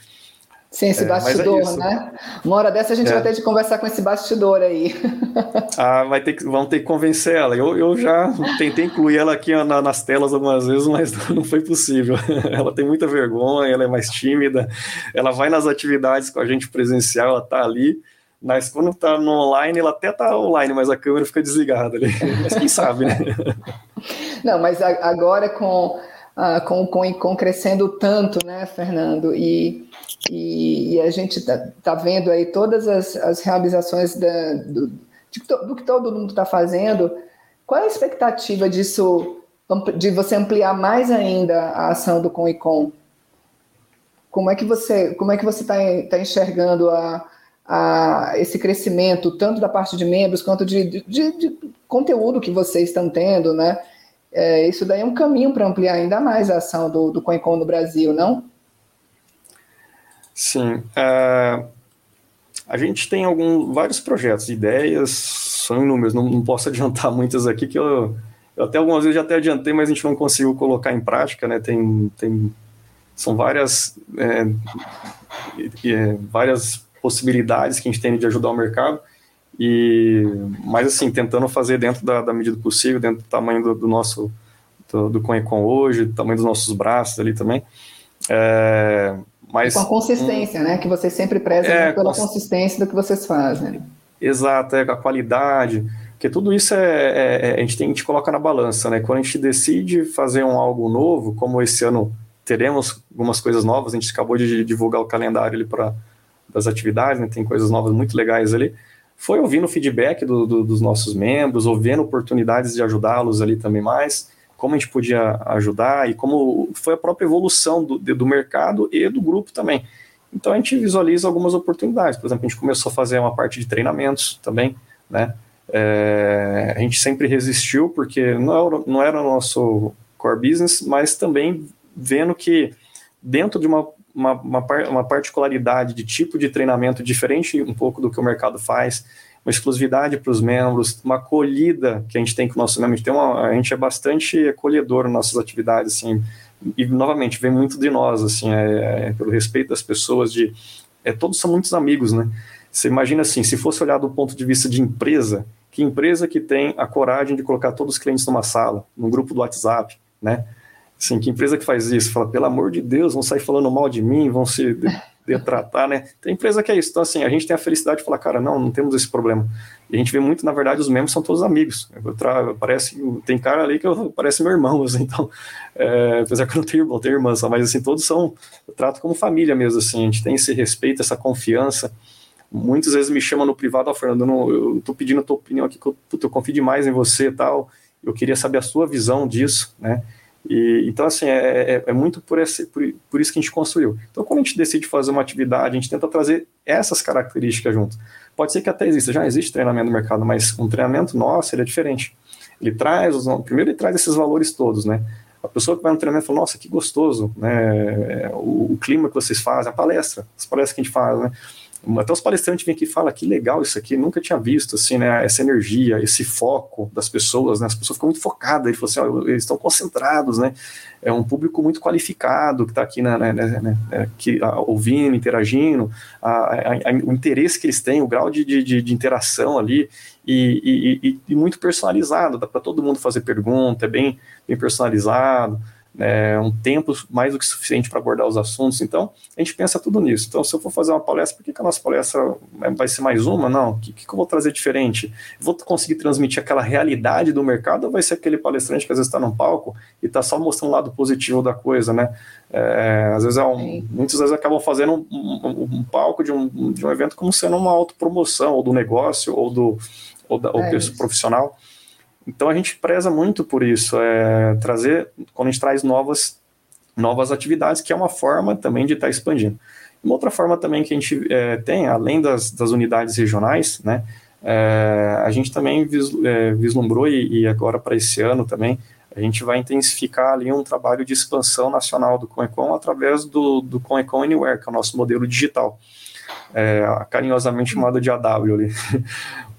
Sem esse é, é bastidor, é né? Uma hora dessa a gente é. vai ter de conversar com esse bastidor aí. Ah, vai ter que, vamos ter que convencer ela. Eu, eu já tentei incluir ela aqui na, nas telas algumas vezes, mas não foi possível. Ela tem muita vergonha, ela é mais tímida, ela vai nas atividades com a gente presencial, ela tá ali, mas quando tá no online, ela até tá online, mas a câmera fica desligada ali. Mas quem sabe, né? Não, mas agora com, com, com, com crescendo tanto, né, Fernando? E e, e a gente está tá vendo aí todas as, as realizações da, do, do que todo mundo está fazendo. Qual é a expectativa disso, de você ampliar mais ainda a ação do Com e Com? Como é que você como é que você está tá enxergando a, a, esse crescimento, tanto da parte de membros quanto de, de, de conteúdo que vocês estão tendo, né? É, isso daí é um caminho para ampliar ainda mais a ação do, do CoinCon no Brasil, não? Sim. Uh, a gente tem algum, vários projetos, ideias, são inúmeros, não, não posso adiantar muitas aqui, que eu, eu, até algumas vezes já até adiantei, mas a gente não conseguiu colocar em prática, né? Tem, tem, são várias, é, é, várias possibilidades que a gente tem de ajudar o mercado, e, mas assim, tentando fazer dentro da, da medida possível, dentro do tamanho do, do nosso, do, do Conecon hoje, do tamanho dos nossos braços ali também. É, mas, com a consistência, né? Que vocês sempre prezam é, pela cons... consistência do que vocês fazem. Exato, é a qualidade, porque tudo isso é, é, é, a gente tem que colocar na balança, né? Quando a gente decide fazer um algo novo, como esse ano teremos algumas coisas novas, a gente acabou de divulgar o calendário ali para das atividades, né? Tem coisas novas muito legais ali. Foi ouvindo o feedback do, do, dos nossos membros, ouvindo oportunidades de ajudá-los ali também mais como a gente podia ajudar e como foi a própria evolução do, do mercado e do grupo também. Então a gente visualiza algumas oportunidades. Por exemplo, a gente começou a fazer uma parte de treinamentos também, né? É, a gente sempre resistiu porque não era, não era nosso core business, mas também vendo que dentro de uma, uma, uma, uma particularidade de tipo de treinamento diferente um pouco do que o mercado faz, uma exclusividade para os membros, uma acolhida que a gente tem com o nosso membro. A gente, tem uma, a gente é bastante acolhedor nas nossas atividades, assim, e novamente vem muito de nós, assim, é, é, pelo respeito das pessoas, de é, todos são muitos amigos, né? Você imagina assim, se fosse olhar do ponto de vista de empresa, que empresa que tem a coragem de colocar todos os clientes numa sala, num grupo do WhatsApp, né? Assim, que empresa que faz isso? Fala, pelo amor de Deus, vão sair falando mal de mim, vão se tratar, né? Tem empresa que é isso. Então, assim, a gente tem a felicidade de falar, cara, não, não temos esse problema. E a gente vê muito, na verdade, os membros são todos amigos. Tra... Parece, tem cara ali que eu, parece meu irmão, assim, então, é, apesar que eu não tenho irmão, tenho irmã, mas assim, todos são, eu trato como família mesmo, assim, a gente tem esse respeito, essa confiança. Muitas vezes me chamam no privado, ó, Fernando, eu, não, eu tô pedindo a tua opinião aqui, que eu, eu confio demais em você e tal, eu queria saber a sua visão disso, né? E, então, assim, é, é, é muito por, esse, por, por, isso que a gente construiu. Então, quando a gente decide fazer uma atividade, a gente tenta trazer essas características junto. Pode ser que até exista, já existe treinamento no mercado, mas um treinamento nosso, ele é diferente. Ele traz, os, primeiro ele traz esses valores todos, né? A pessoa que vai no treinamento fala, nossa, que gostoso, né? O, o clima que vocês fazem, a palestra, as palestras que a gente faz, né? Até os palestrantes vêm aqui e falam que legal isso aqui, nunca tinha visto assim, né, essa energia, esse foco das pessoas, né, as pessoas ficam muito focadas, assim, ó, eles estão concentrados, né, é um público muito qualificado que está aqui né, né, né, né que, a, ouvindo, interagindo, a, a, o interesse que eles têm, o grau de, de, de interação ali, e, e, e, e muito personalizado, dá para todo mundo fazer pergunta, é bem, bem personalizado, é, um tempo mais do que suficiente para abordar os assuntos. Então, a gente pensa tudo nisso. Então, se eu for fazer uma palestra, por que, que a nossa palestra vai ser mais uma? Não, o que, que eu vou trazer diferente? Vou conseguir transmitir aquela realidade do mercado ou vai ser aquele palestrante que às vezes está num palco e está só mostrando o lado positivo da coisa, né? É, às vezes é um, muitas vezes acabam fazendo um, um, um, palco de um, de um evento como sendo uma autopromoção, ou do negócio, ou do ou da, ou é profissional. Então a gente preza muito por isso, é, trazer, quando a gente traz novas, novas atividades, que é uma forma também de estar tá expandindo. Uma outra forma também que a gente é, tem, além das, das unidades regionais, né, é, a gente também vis, é, vislumbrou e, e agora para esse ano também, a gente vai intensificar ali um trabalho de expansão nacional do Conecon através do, do Conecon Anywhere, que é o nosso modelo digital, é, carinhosamente chamado de AW ali.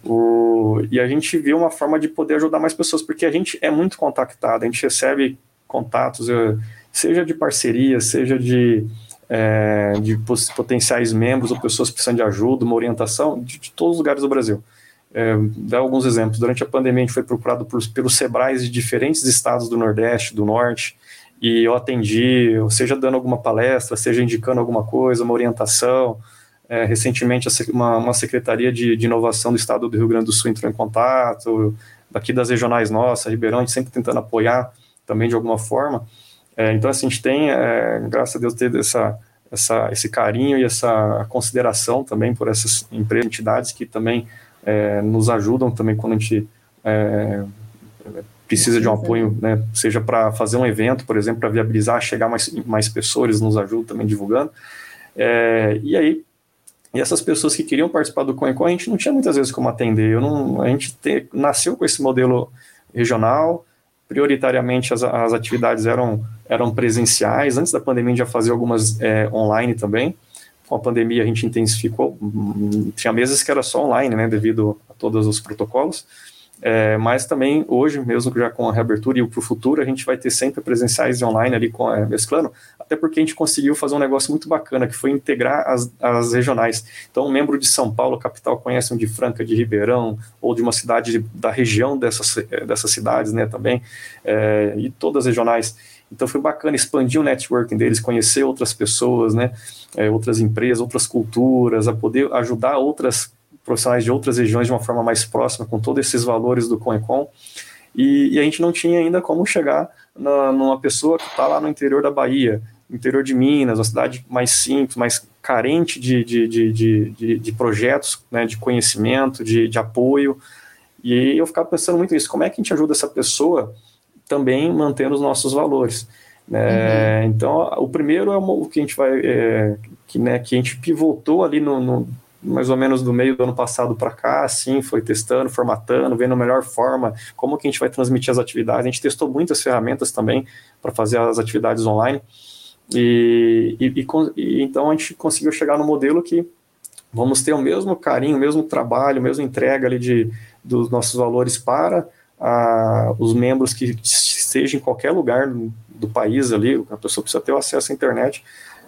O, e a gente viu uma forma de poder ajudar mais pessoas, porque a gente é muito contactado, a gente recebe contatos, eh, seja de parceria, seja de, é, de potenciais membros ou pessoas precisando de ajuda, uma orientação, de, de todos os lugares do Brasil. É, dar alguns exemplos. Durante a pandemia, a gente foi procurado por, pelos SEBRAES de diferentes estados do Nordeste, do Norte, e eu atendi, seja dando alguma palestra, seja indicando alguma coisa, uma orientação, é, recentemente, uma, uma secretaria de, de, inovação do estado do Rio Grande do Sul entrou em contato, daqui das regionais nossas, Ribeirão, a gente sempre tentando apoiar também de alguma forma. É, então, assim, a gente tem, é, graças a Deus, ter essa, essa, esse carinho e essa consideração também por essas empresas, entidades que também é, nos ajudam também quando a gente é, precisa de um apoio, né, seja para fazer um evento, por exemplo, para viabilizar, chegar mais, mais pessoas, nos ajudam também divulgando. É, e aí, e essas pessoas que queriam participar do CoinCon, a gente não tinha muitas vezes como atender. Eu não, a gente te, nasceu com esse modelo regional, prioritariamente as, as atividades eram, eram presenciais. Antes da pandemia, a gente já fazia algumas é, online também. Com a pandemia, a gente intensificou. Tinha meses que era só online, né, devido a todos os protocolos. É, mas também hoje, mesmo já com a reabertura e para o futuro, a gente vai ter sempre presenciais e online ali com, é, mesclando, até porque a gente conseguiu fazer um negócio muito bacana, que foi integrar as, as regionais. Então, um membro de São Paulo, capital, conhece um de Franca, de Ribeirão, ou de uma cidade da região dessas, é, dessas cidades, né, também, é, e todas as regionais. Então foi bacana expandir o networking deles, conhecer outras pessoas, né, é, outras empresas, outras culturas, a poder ajudar outras profissionais de outras regiões de uma forma mais próxima, com todos esses valores do CONECON, e, e a gente não tinha ainda como chegar na, numa pessoa que está lá no interior da Bahia, interior de Minas, uma cidade mais simples, mais carente de, de, de, de, de projetos, né, de conhecimento, de, de apoio, e eu ficava pensando muito nisso, como é que a gente ajuda essa pessoa também mantendo os nossos valores? É, uhum. Então, o primeiro é o que a gente vai, é, que, né, que a gente pivotou ali no, no, mais ou menos do meio do ano passado para cá, assim, foi testando, formatando, vendo a melhor forma, como que a gente vai transmitir as atividades. A gente testou muitas ferramentas também para fazer as atividades online. E, e, e, então a gente conseguiu chegar no modelo que vamos ter o mesmo carinho, o mesmo trabalho, a mesma entrega ali de, dos nossos valores para a, os membros que estejam em qualquer lugar do, do, país ali, a pessoa precisa ter o acesso à internet,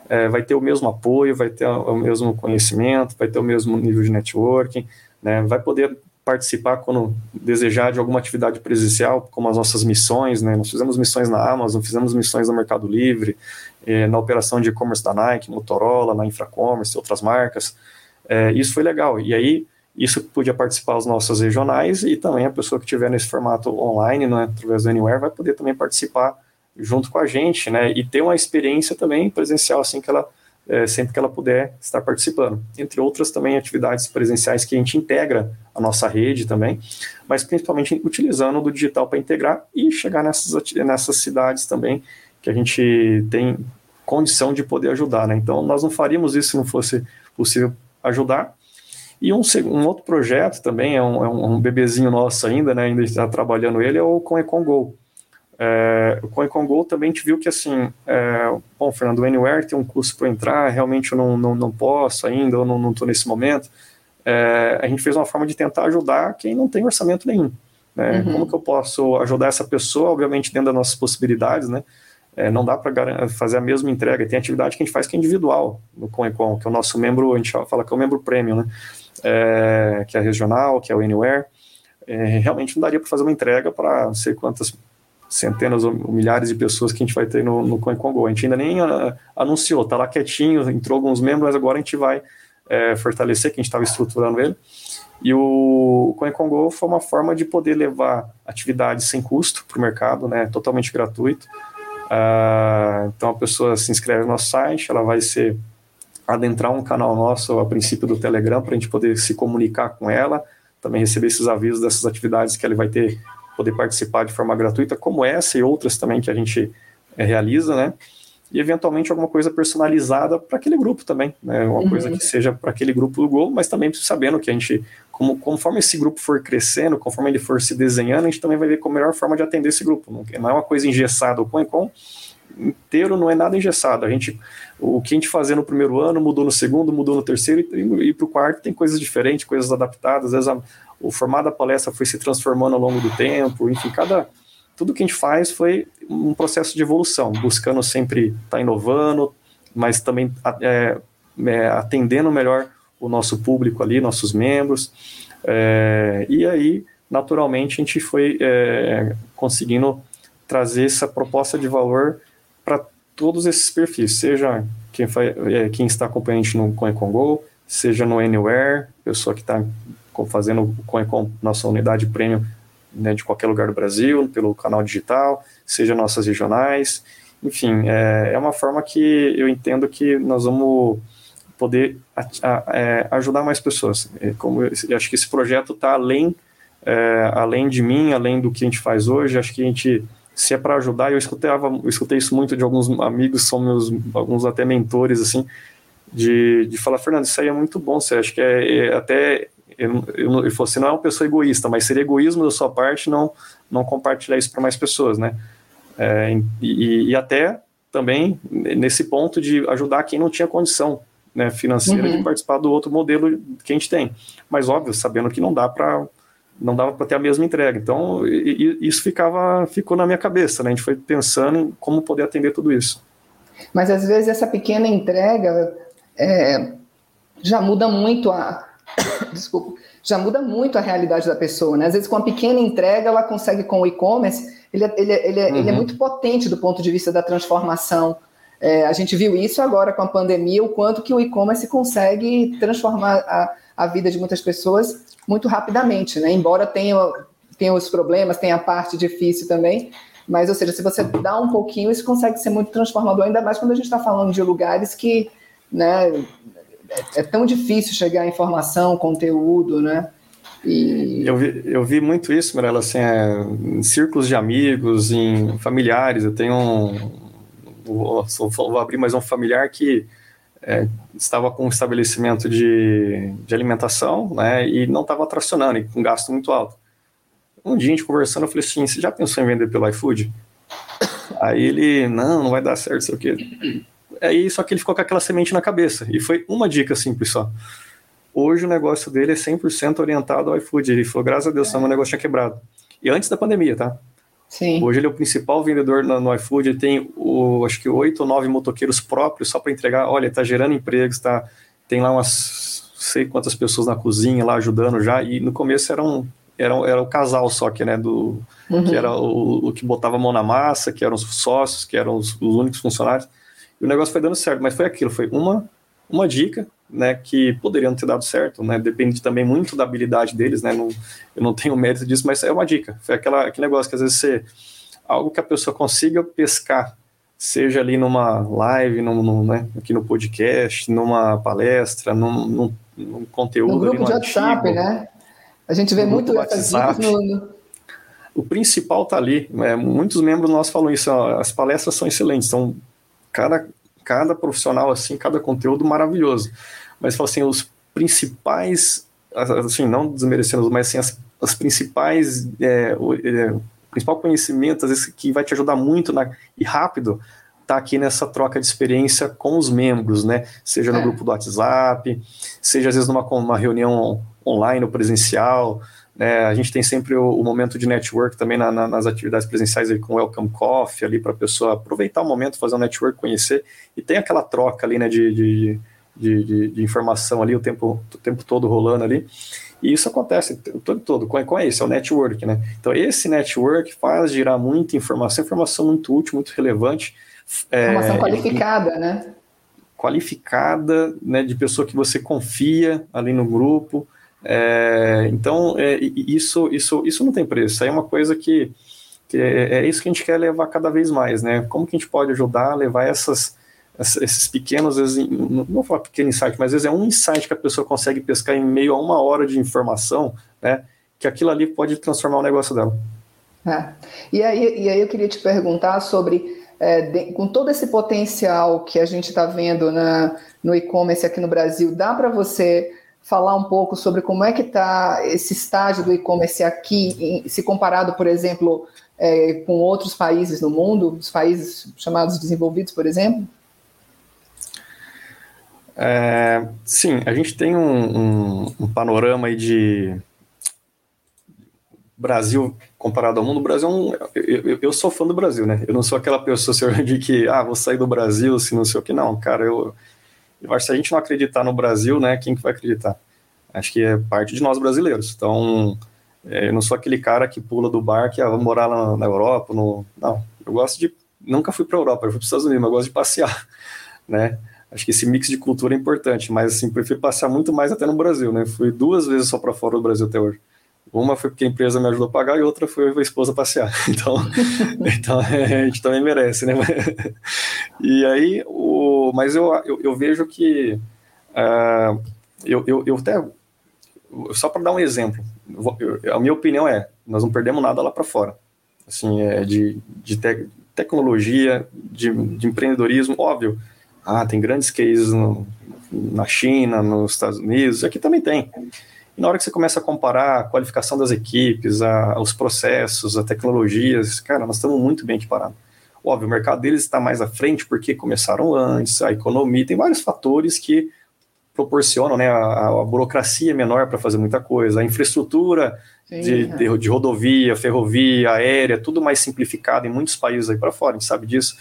é, vai ter o mesmo apoio, vai ter o mesmo conhecimento, vai ter o mesmo nível de networking, né, vai poder participar quando desejar de alguma atividade presencial, como as nossas missões, né? Nós fizemos missões na Amazon, fizemos missões no Mercado Livre, eh, na operação de e-commerce da Nike, Motorola, na Infracommerce, outras marcas. Eh, isso foi legal. E aí, isso podia participar as nossas regionais e também a pessoa que estiver nesse formato online, né, através do Anywhere, vai poder também participar junto com a gente, né? E ter uma experiência também presencial, assim que ela é, sempre que ela puder estar participando. Entre outras também atividades presenciais que a gente integra a nossa rede também, mas principalmente utilizando do digital para integrar e chegar nessas, nessas cidades também que a gente tem condição de poder ajudar. Né? Então, nós não faríamos isso se não fosse possível ajudar. E um, um outro projeto também, é um, é um bebezinho nosso ainda, né, ainda está trabalhando ele, é o Com Go. É, com o Congo também a gente viu que assim, é, bom, Fernando, o Anywhere tem um custo para entrar, realmente eu não, não, não posso ainda, eu não estou nesse momento. É, a gente fez uma forma de tentar ajudar quem não tem orçamento nenhum. Né? Uhum. Como que eu posso ajudar essa pessoa, obviamente dentro das nossas possibilidades, né? É, não dá para fazer a mesma entrega. Tem atividade que a gente faz que é individual no Conecon, que é o nosso membro, a gente fala que é o membro premium, né? É, que é regional, que é o Anywhere. É, realmente não daria para fazer uma entrega para não sei quantas centenas ou milhares de pessoas que a gente vai ter no, no CoinCongo. A gente ainda nem uh, anunciou, está lá quietinho, entrou alguns membros, mas agora a gente vai é, fortalecer, que a gente estava estruturando ele. E o CoinCongo foi uma forma de poder levar atividades sem custo para o mercado, né, totalmente gratuito. Uh, então a pessoa se inscreve no nosso site, ela vai ser adentrar um canal nosso a princípio do Telegram para a gente poder se comunicar com ela, também receber esses avisos dessas atividades que ela vai ter poder participar de forma gratuita, como essa e outras também que a gente é, realiza, né? E eventualmente alguma coisa personalizada para aquele grupo também, né? Uma uhum. coisa que seja para aquele grupo do Gol, mas também sabendo que a gente, como, conforme esse grupo for crescendo, conforme ele for se desenhando, a gente também vai ver qual a melhor forma de atender esse grupo. Não, é uma coisa engessada. O Coencom inteiro não é nada engessado. A gente, o que a gente fazia no primeiro ano mudou no segundo, mudou no terceiro e, e para o quarto tem coisas diferentes, coisas adaptadas. Às vezes a, o formato da palestra foi se transformando ao longo do tempo, enfim, cada tudo que a gente faz foi um processo de evolução, buscando sempre estar tá inovando, mas também é, é, atendendo melhor o nosso público ali, nossos membros, é, e aí, naturalmente, a gente foi é, conseguindo trazer essa proposta de valor todos esses perfis, seja quem, faz, é, quem está acompanhando no CoinCongo, seja no Anywhere, pessoa que está fazendo com, com nossa unidade premium né, de qualquer lugar do Brasil, pelo canal digital, seja nossas regionais, enfim, é, é uma forma que eu entendo que nós vamos poder a, a, é, ajudar mais pessoas. É, como eu, eu, acho que esse projeto está além, é, além de mim, além do que a gente faz hoje, acho que a gente se é para ajudar, eu escutava, eu escutei isso muito de alguns amigos, são meus alguns até mentores assim, de, de falar, Fernando, isso aí é muito bom, você acha que é, é até eu, eu, eu você não é uma pessoa egoísta, mas seria egoísmo da sua parte não, não compartilhar isso para mais pessoas, né? É, e, e, até também nesse ponto de ajudar quem não tinha condição né, financeira uhum. de participar do outro modelo que a gente tem. Mas óbvio, sabendo que não dá para não dava para ter a mesma entrega. Então e, e isso ficava ficou na minha cabeça, né? A gente foi pensando em como poder atender tudo isso. Mas às vezes essa pequena entrega é, já muda muito a, desculpa, já muda muito a realidade da pessoa, né? Às vezes, com uma pequena entrega, ela consegue, com o e-commerce, ele, é, ele, é, ele, uhum. ele é uhum. muito potente do ponto de vista da transformação. É, a gente viu isso agora com a pandemia, o quanto que o e-commerce consegue transformar a, a vida de muitas pessoas muito rapidamente, né? Embora tenha, tenha os problemas, tenha a parte difícil também, mas, ou seja, se você dá um pouquinho, isso consegue ser muito transformador, ainda mais quando a gente está falando de lugares que, né, é, é tão difícil chegar a informação, conteúdo, né? E... Eu, vi, eu vi muito isso, Mirella, assim, é, em círculos de amigos, em familiares. Eu tenho um. Vou, vou abrir mais um familiar que é, estava com um estabelecimento de, de alimentação né, e não estava tracionando, e com um gasto muito alto. Um dia a gente conversando, eu falei assim: você já pensou em vender pelo iFood? Aí ele, não, não vai dar certo, sei o quê aí só que ele ficou com aquela semente na cabeça. E foi uma dica simples só. Hoje o negócio dele é 100% orientado ao iFood. Ele falou, graças a Deus, é. meu negócio tinha quebrado. E antes da pandemia, tá? Sim. Hoje ele é o principal vendedor no, no iFood, ele tem, o, acho que, oito ou nove motoqueiros próprios só para entregar. Olha, está gerando empregos, tá, tem lá umas sei quantas pessoas na cozinha lá ajudando já, e no começo era um, era, era o casal só que, né, do, uhum. que era o, o, que botava a mão na massa, que eram os sócios, que eram os, os únicos funcionários, e o negócio foi dando certo, mas foi aquilo, foi uma, uma dica, né, que poderiam ter dado certo, né, depende também muito da habilidade deles, né, não, eu não tenho mérito disso, mas é uma dica, foi aquela, aquele negócio que às vezes você, algo que a pessoa consiga pescar, seja ali numa live, num, num né, aqui no podcast, numa palestra, num, num, num conteúdo. No grupo de WhatsApp, né? A gente vê muito essas dicas no, O principal está ali. É, muitos membros nossos falam isso. Ó, as palestras são excelentes. Então, cada, cada profissional, assim, cada conteúdo maravilhoso. Mas, assim, os principais, assim, não desmerecendo, mas assim, as, as principais, é, o, é, o principal conhecimento, às vezes, que vai te ajudar muito na, e rápido, tá aqui nessa troca de experiência com os membros, né? Seja no é. grupo do WhatsApp, seja às vezes numa uma reunião online ou presencial. Né? A gente tem sempre o, o momento de network também na, na, nas atividades presenciais aí, com Welcome Coffee ali para a pessoa aproveitar o momento, fazer um network, conhecer. E tem aquela troca ali né, de, de, de, de, informação ali o tempo, o tempo todo rolando ali. E isso acontece o tempo todo. Com, com esse, é o network, né? Então, esse network faz girar muita informação, informação muito útil, muito relevante. Informação é, qualificada, né? Qualificada, né? De pessoa que você confia ali no grupo. É, então, é, isso, isso, isso não tem preço. Aí é uma coisa que, que é, é, isso que a gente quer levar cada vez mais, né? Como que a gente pode ajudar a levar essas, esses pequenos, às vezes, não vou falar pequeno insight, mas às vezes é um insight que a pessoa consegue pescar em meio a uma hora de informação, né? Que aquilo ali pode transformar o negócio dela. É. E, aí, e aí eu queria te perguntar sobre, é, de, com todo esse potencial que a gente está vendo na, no e-commerce aqui no Brasil, dá para você falar um pouco sobre como é que está esse estágio do e-commerce aqui, se comparado, por exemplo, é, com outros países no mundo, os países chamados desenvolvidos, por exemplo? É, sim, a gente tem um, um, um panorama aí de Brasil comparado ao mundo. O Brasil é um, eu, eu, sou fã do Brasil, né? Eu não sou aquela pessoa de que, ah, vou sair do Brasil, se não sei o que. Não, cara, eu, eu acho que se a gente não acreditar no Brasil, né, quem que vai acreditar? Acho que é parte de nós brasileiros. Então, é, eu não sou aquele cara que pula do barco e ah, vamos morar na, na Europa. No... Não, eu gosto de. Nunca fui para a Europa, eu fui para os Estados Unidos, mas eu gosto de passear, né? Acho que esse mix de cultura é importante, mas assim, prefiro passear muito mais até no Brasil, né? Fui duas vezes só para fora do Brasil até hoje. Uma foi porque a empresa me ajudou a pagar e outra foi a esposa passear. Então, então a gente também merece, né? E aí, o, mas eu, eu, eu vejo que uh, eu, eu, eu até só para dar um exemplo, a minha opinião é, nós não perdemos nada lá para fora, assim, é de, de te, tecnologia, de, de empreendedorismo, óbvio, ah, tem grandes cases no, na China, nos Estados Unidos, aqui também tem. E na hora que você começa a comparar a qualificação das equipes, a, os processos, as tecnologias, cara, nós estamos muito bem equiparados. Óbvio, o mercado deles está mais à frente porque começaram antes, a economia, tem vários fatores que proporcionam, né, a, a burocracia menor para fazer muita coisa, a infraestrutura de, é. de, de, rodovia, ferrovia, aérea, tudo mais simplificado em muitos países aí para fora, a gente sabe disso.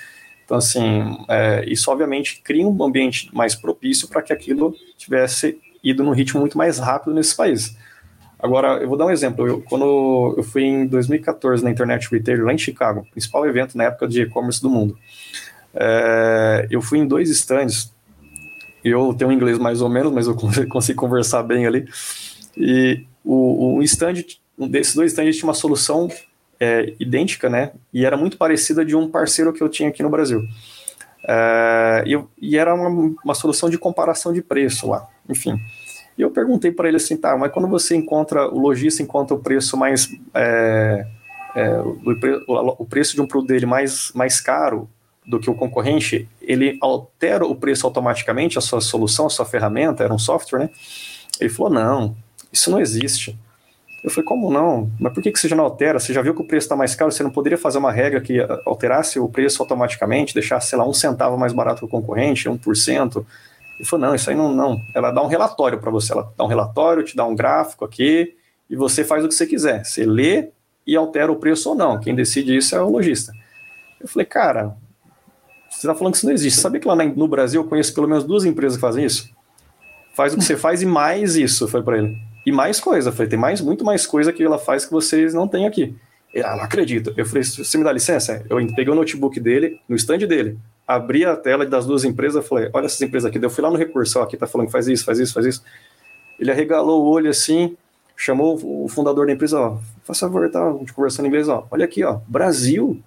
Então, assim, é, isso obviamente cria um ambiente mais propício para que aquilo tivesse ido num ritmo muito mais rápido nesses países. Agora, eu vou dar um exemplo. Eu, quando eu fui em 2014 na Internet Retailer, lá em Chicago, principal evento na época de e-commerce do mundo, é, eu fui em dois stands. Eu tenho inglês mais ou menos, mas eu consigo conversar bem ali. E o, o stand, um desses dois stands tinha uma solução é, idêntica, né? E era muito parecida de um parceiro que eu tinha aqui no Brasil. É, e, e, era uma, uma, solução de comparação de preço lá, enfim. E eu perguntei para ele assim, tá, mas quando você encontra, o lojista encontra o preço mais, é, é, o, o, preço de um produto dele mais, mais caro do que o concorrente, ele altera o preço automaticamente, a sua solução, a sua ferramenta, era um software, né? Ele falou, não, isso não existe. Eu falei, como não? Mas por que, que você já não altera? Você já viu que o preço está mais caro? Você não poderia fazer uma regra que alterasse o preço automaticamente, deixasse, sei lá, um centavo mais barato que o concorrente, 1%? Ele falou, não, isso aí não, não. Ela dá um relatório para você, ela dá um relatório, te dá um gráfico aqui, e você faz o que você quiser. Você lê e altera o preço ou não. Quem decide isso é o lojista. Eu falei, cara, você está falando que isso não existe. Sabia que lá no Brasil eu conheço pelo menos duas empresas que fazem isso? Faz o que você faz e mais isso, foi para ele. E mais coisa, foi tem mais, muito mais coisa que ela faz que vocês não têm aqui. Ah, não acredito. Eu falei, você me dá licença? Eu peguei o notebook dele, no stand dele, abri a tela das duas empresas, falei, olha essas empresas aqui. Eu fui lá no recurso, ó, aqui tá falando que faz isso, faz isso, faz isso. Ele arregalou o olho assim, chamou o fundador da empresa, ó, faz favor, tá conversando em inglês, ó, olha aqui, ó, Brasil.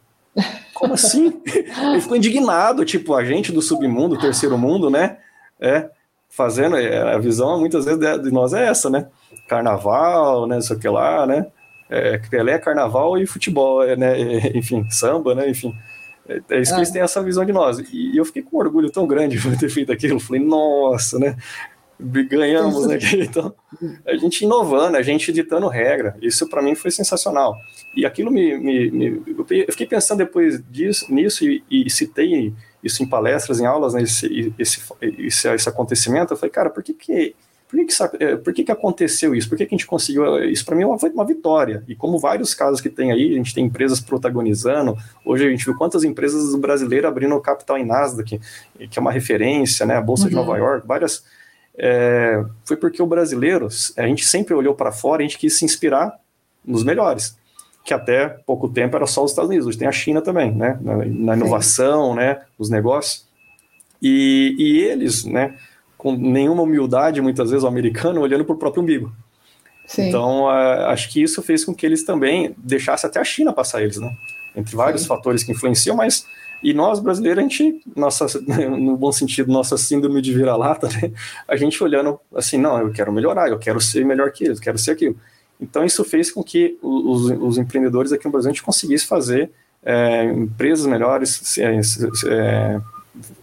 Como assim? Ele ficou indignado, tipo, a gente do submundo, terceiro mundo, né? É, fazendo, é, a visão muitas vezes de nós é essa, né? Carnaval, né, isso que lá, né? É, Pelé, carnaval e futebol, é, né? Enfim, samba, né? Enfim. É, é isso que eles é. têm essa visão de nós. E eu fiquei com um orgulho tão grande de ter feito aquilo. Falei, nossa, né? Ganhamos, né? Então, a gente inovando, a gente ditando regra. Isso para mim foi sensacional. E aquilo me, me, me, Eu fiquei pensando depois disso, nisso e, e citei isso em palestras, em aulas, né, esse, esse, esse, esse acontecimento. Eu falei, cara, por que, que por que, que, é, por que, que aconteceu isso? Por que, que a gente conseguiu? Isso para mim foi uma vitória. E como vários casos que tem aí, a gente tem empresas protagonizando. Hoje a gente viu quantas empresas brasileiras abrindo capital em Nasdaq, que é uma referência, né? A Bolsa uhum. de Nova York, várias. É, foi porque o brasileiro, a gente sempre olhou para fora a gente quis se inspirar nos melhores. Que até pouco tempo era só os Estados Unidos, hoje tem a China também, né? Na, na inovação, Sim. né? Nos negócios. E, e eles, né? com nenhuma humildade, muitas vezes, o americano olhando para o próprio umbigo. Sim. Então, uh, acho que isso fez com que eles também deixassem até a China passar eles, né? Entre vários Sim. fatores que influenciam, mas e nós brasileiros, a gente, nossa, no bom sentido, nossa síndrome de vira-lata, né? a gente olhando assim, não, eu quero melhorar, eu quero ser melhor que eles, eu quero ser aquilo. Então, isso fez com que os, os empreendedores aqui no Brasil a gente conseguisse fazer é, empresas melhores, é, é,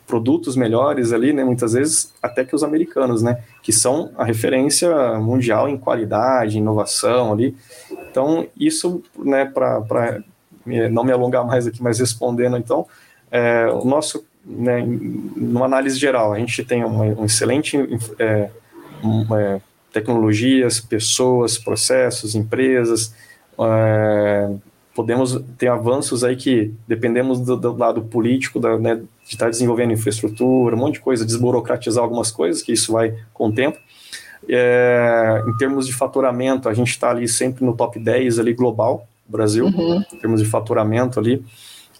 produtos melhores ali, né, muitas vezes, até que os americanos, né, que são a referência mundial em qualidade, inovação ali. Então, isso, né, para não me alongar mais aqui, mas respondendo, então, é, o nosso, né, numa análise geral, a gente tem uma, um excelente é, uma, tecnologias, pessoas, processos, empresas, é, podemos ter avanços aí que dependemos do, do lado político, da, né, de estar desenvolvendo infraestrutura, um monte de coisa, desburocratizar algumas coisas, que isso vai com o tempo. É, em termos de faturamento, a gente está ali sempre no top 10 ali global, Brasil, uhum. em termos de faturamento ali.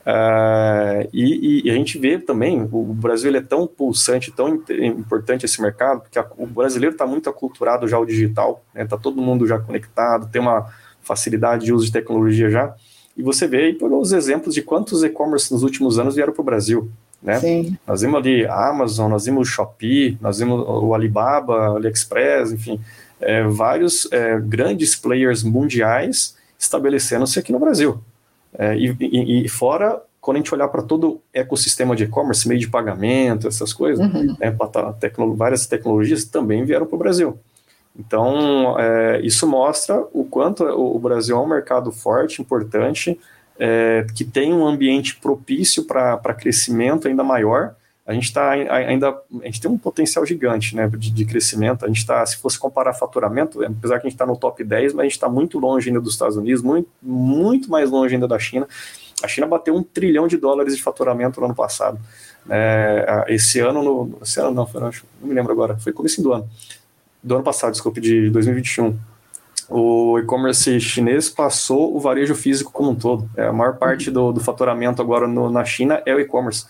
É, e, e, a gente vê também, o Brasil é tão pulsante, tão importante esse mercado, porque a, o brasileiro está muito aculturado já ao digital, está né, tá todo mundo já conectado, tem uma facilidade de uso de tecnologia já. E você vê aí pelos exemplos de quantos e-commerce nos últimos anos vieram para o Brasil. Né? Sim. Nós vimos ali a Amazon, nós vimos o Shopee, nós vimos o Alibaba, o AliExpress, enfim, é, vários é, grandes players mundiais estabelecendo-se aqui no Brasil. É, e, e, e, fora, quando a gente olhar para todo o ecossistema de e-commerce, meio de pagamento, essas coisas, uhum. né, tecno, várias tecnologias também vieram para o Brasil. Então, é, isso mostra o quanto o Brasil é um mercado forte, importante, é, que tem um ambiente propício para crescimento ainda maior. A gente está ainda, a gente tem um potencial gigante né, de, de crescimento. A gente está, se fosse comparar faturamento, apesar que a gente está no top 10, mas a gente está muito longe ainda dos Estados Unidos, muito, muito mais longe ainda da China. A China bateu um trilhão de dólares de faturamento no ano passado. É, esse ano, no, esse ano não, não me lembro agora, foi começo do ano do ano passado, desculpe, de 2021. O e-commerce chinês passou o varejo físico como um todo. É, a maior parte do, do faturamento agora no, na China é o e-commerce.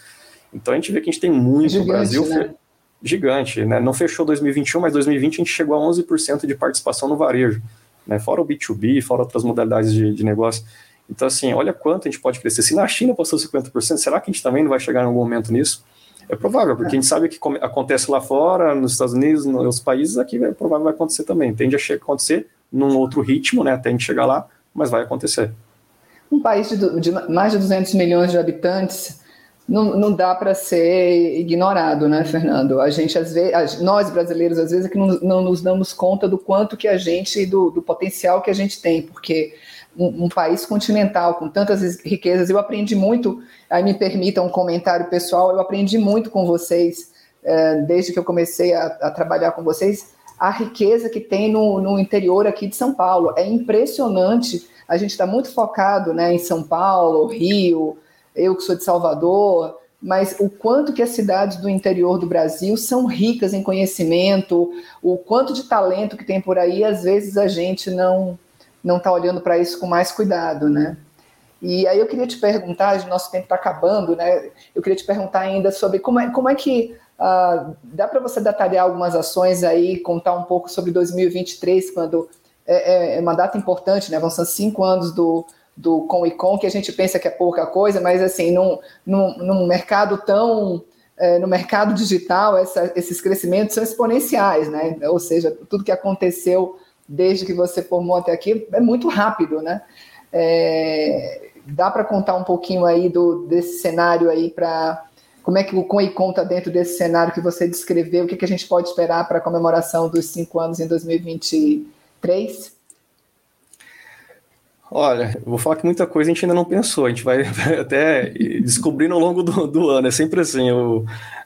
Então a gente vê que a gente tem muito gigante, Brasil né? gigante, né? Não fechou 2021, mas 2020 a gente chegou a 11% de participação no varejo, né? Fora o B2B, fora outras modalidades de, de negócio. Então, assim, olha quanto a gente pode crescer. Se na China passou 50%, será que a gente também não vai chegar em algum momento nisso? É provável, porque a gente sabe que acontece lá fora, nos Estados Unidos, nos países, aqui é provável vai acontecer também. Tende a acontecer num outro ritmo, né, até a gente chegar lá, mas vai acontecer. Um país de, de mais de 200 milhões de habitantes não, não dá para ser ignorado, né, Fernando? A gente, às vezes, nós brasileiros, às vezes, é que não, não nos damos conta do quanto que a gente, do, do potencial que a gente tem, porque um, um, país continental com tantas riquezas. Eu aprendi muito, aí me permita um comentário pessoal, eu aprendi muito com vocês é, desde que eu comecei a, a, trabalhar com vocês, a riqueza que tem no, no interior aqui de São Paulo. É impressionante. A gente está muito focado né, em São Paulo, Rio, eu que sou de Salvador, mas o quanto que as cidades do interior do Brasil são ricas em conhecimento, o quanto de talento que tem por aí, às vezes a gente não não está olhando para isso com mais cuidado, né? E aí eu queria te perguntar, nosso tempo está acabando, né? Eu queria te perguntar ainda sobre como é, como é que uh, dá para você detalhar algumas ações aí, contar um pouco sobre 2023, quando é, é, é uma data importante, né? Vão ser cinco anos do, do Com e Com, que a gente pensa que é pouca coisa, mas assim, num, num, num mercado tão. É, no mercado digital, essa, esses crescimentos são exponenciais, né? Ou seja, tudo que aconteceu desde que você formou até aqui é muito rápido, né? É, dá para contar um pouquinho aí do, desse cenário aí para como é que o Com e conta dentro desse cenário que você descreveu? O que, que a gente pode esperar para a comemoração dos cinco anos em 2023? Olha, vou falar que muita coisa a gente ainda não pensou, a gente vai até descobrindo ao longo do, do ano, é sempre assim, eu,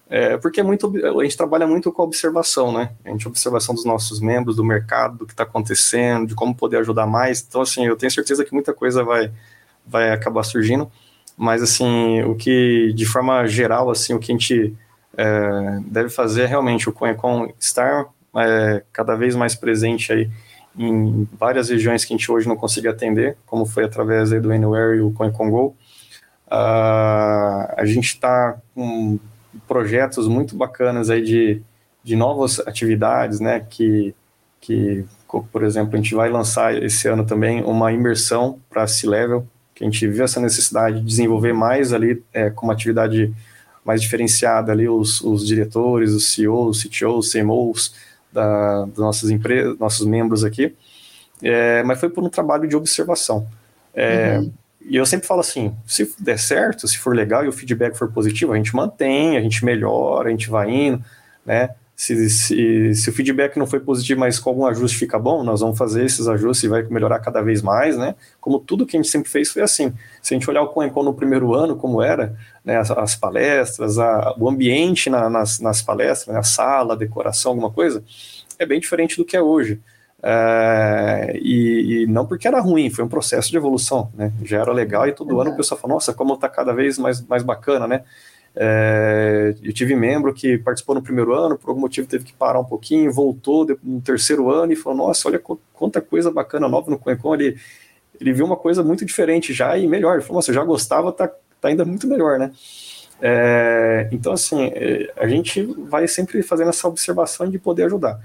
é, porque é muito, a gente trabalha muito com a observação, né? A gente observação dos nossos membros, do mercado, do que está acontecendo, de como poder ajudar mais. Então, assim, eu tenho certeza que muita coisa vai, vai acabar surgindo, mas, assim, o que, de forma geral, assim, o que a gente é, deve fazer é realmente o Conecon estar é, cada vez mais presente aí em várias regiões que a gente hoje não consegue atender, como foi através do Anywhere e o CoinConGo. Uh, a gente está com projetos muito bacanas aí de, de novas atividades, né, que, que, por exemplo, a gente vai lançar esse ano também uma imersão para C-Level, que a gente viu essa necessidade de desenvolver mais ali é, uma atividade mais diferenciada ali os, os diretores, os CEOs, CTOs, CMOs, da, das nossas empresas, nossos membros aqui, é, mas foi por um trabalho de observação. É, uhum. E eu sempre falo assim: se der certo, se for legal e o feedback for positivo, a gente mantém, a gente melhora, a gente vai indo, né? Se, se, se o feedback não foi positivo, mas com algum ajuste fica bom, nós vamos fazer esses ajustes e vai melhorar cada vez mais, né? Como tudo que a gente sempre fez foi assim. Se a gente olhar o CoinCon no primeiro ano, como era, né, as, as palestras, a, o ambiente na, nas, nas palestras, né, a sala, a decoração, alguma coisa, é bem diferente do que é hoje. É, e, e, não porque era ruim, foi um processo de evolução, né? Já era legal e todo ano o pessoal fala, nossa, como está cada vez mais, mais bacana, né? É, eu tive membro que participou no primeiro ano, por algum motivo teve que parar um pouquinho, voltou no terceiro ano e falou: Nossa, olha quanta coisa bacana nova no Coencon. Ele, ele viu uma coisa muito diferente já e melhor. Ele falou: Nossa, eu já gostava, tá, tá ainda muito melhor, né? É, então, assim, é, a gente vai sempre fazendo essa observação de poder ajudar.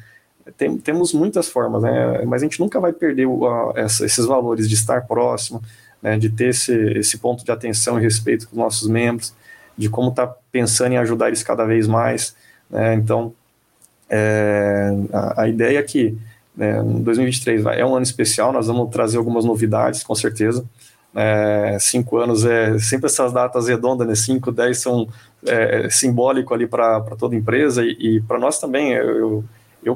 Tem, temos muitas formas, né? Mas a gente nunca vai perder o, a, essa, esses valores de estar próximo, né? de ter esse, esse ponto de atenção e respeito com os nossos membros de como está pensando em ajudar eles cada vez mais. Né? Então, é, a, a, ideia é que né, 2023 vai, é um ano especial, nós vamos trazer algumas novidades, com certeza. É, cinco anos é sempre essas datas redondas, né? Cinco, dez são é, simbólico ali para toda empresa e, e para nós também. Eu, eu,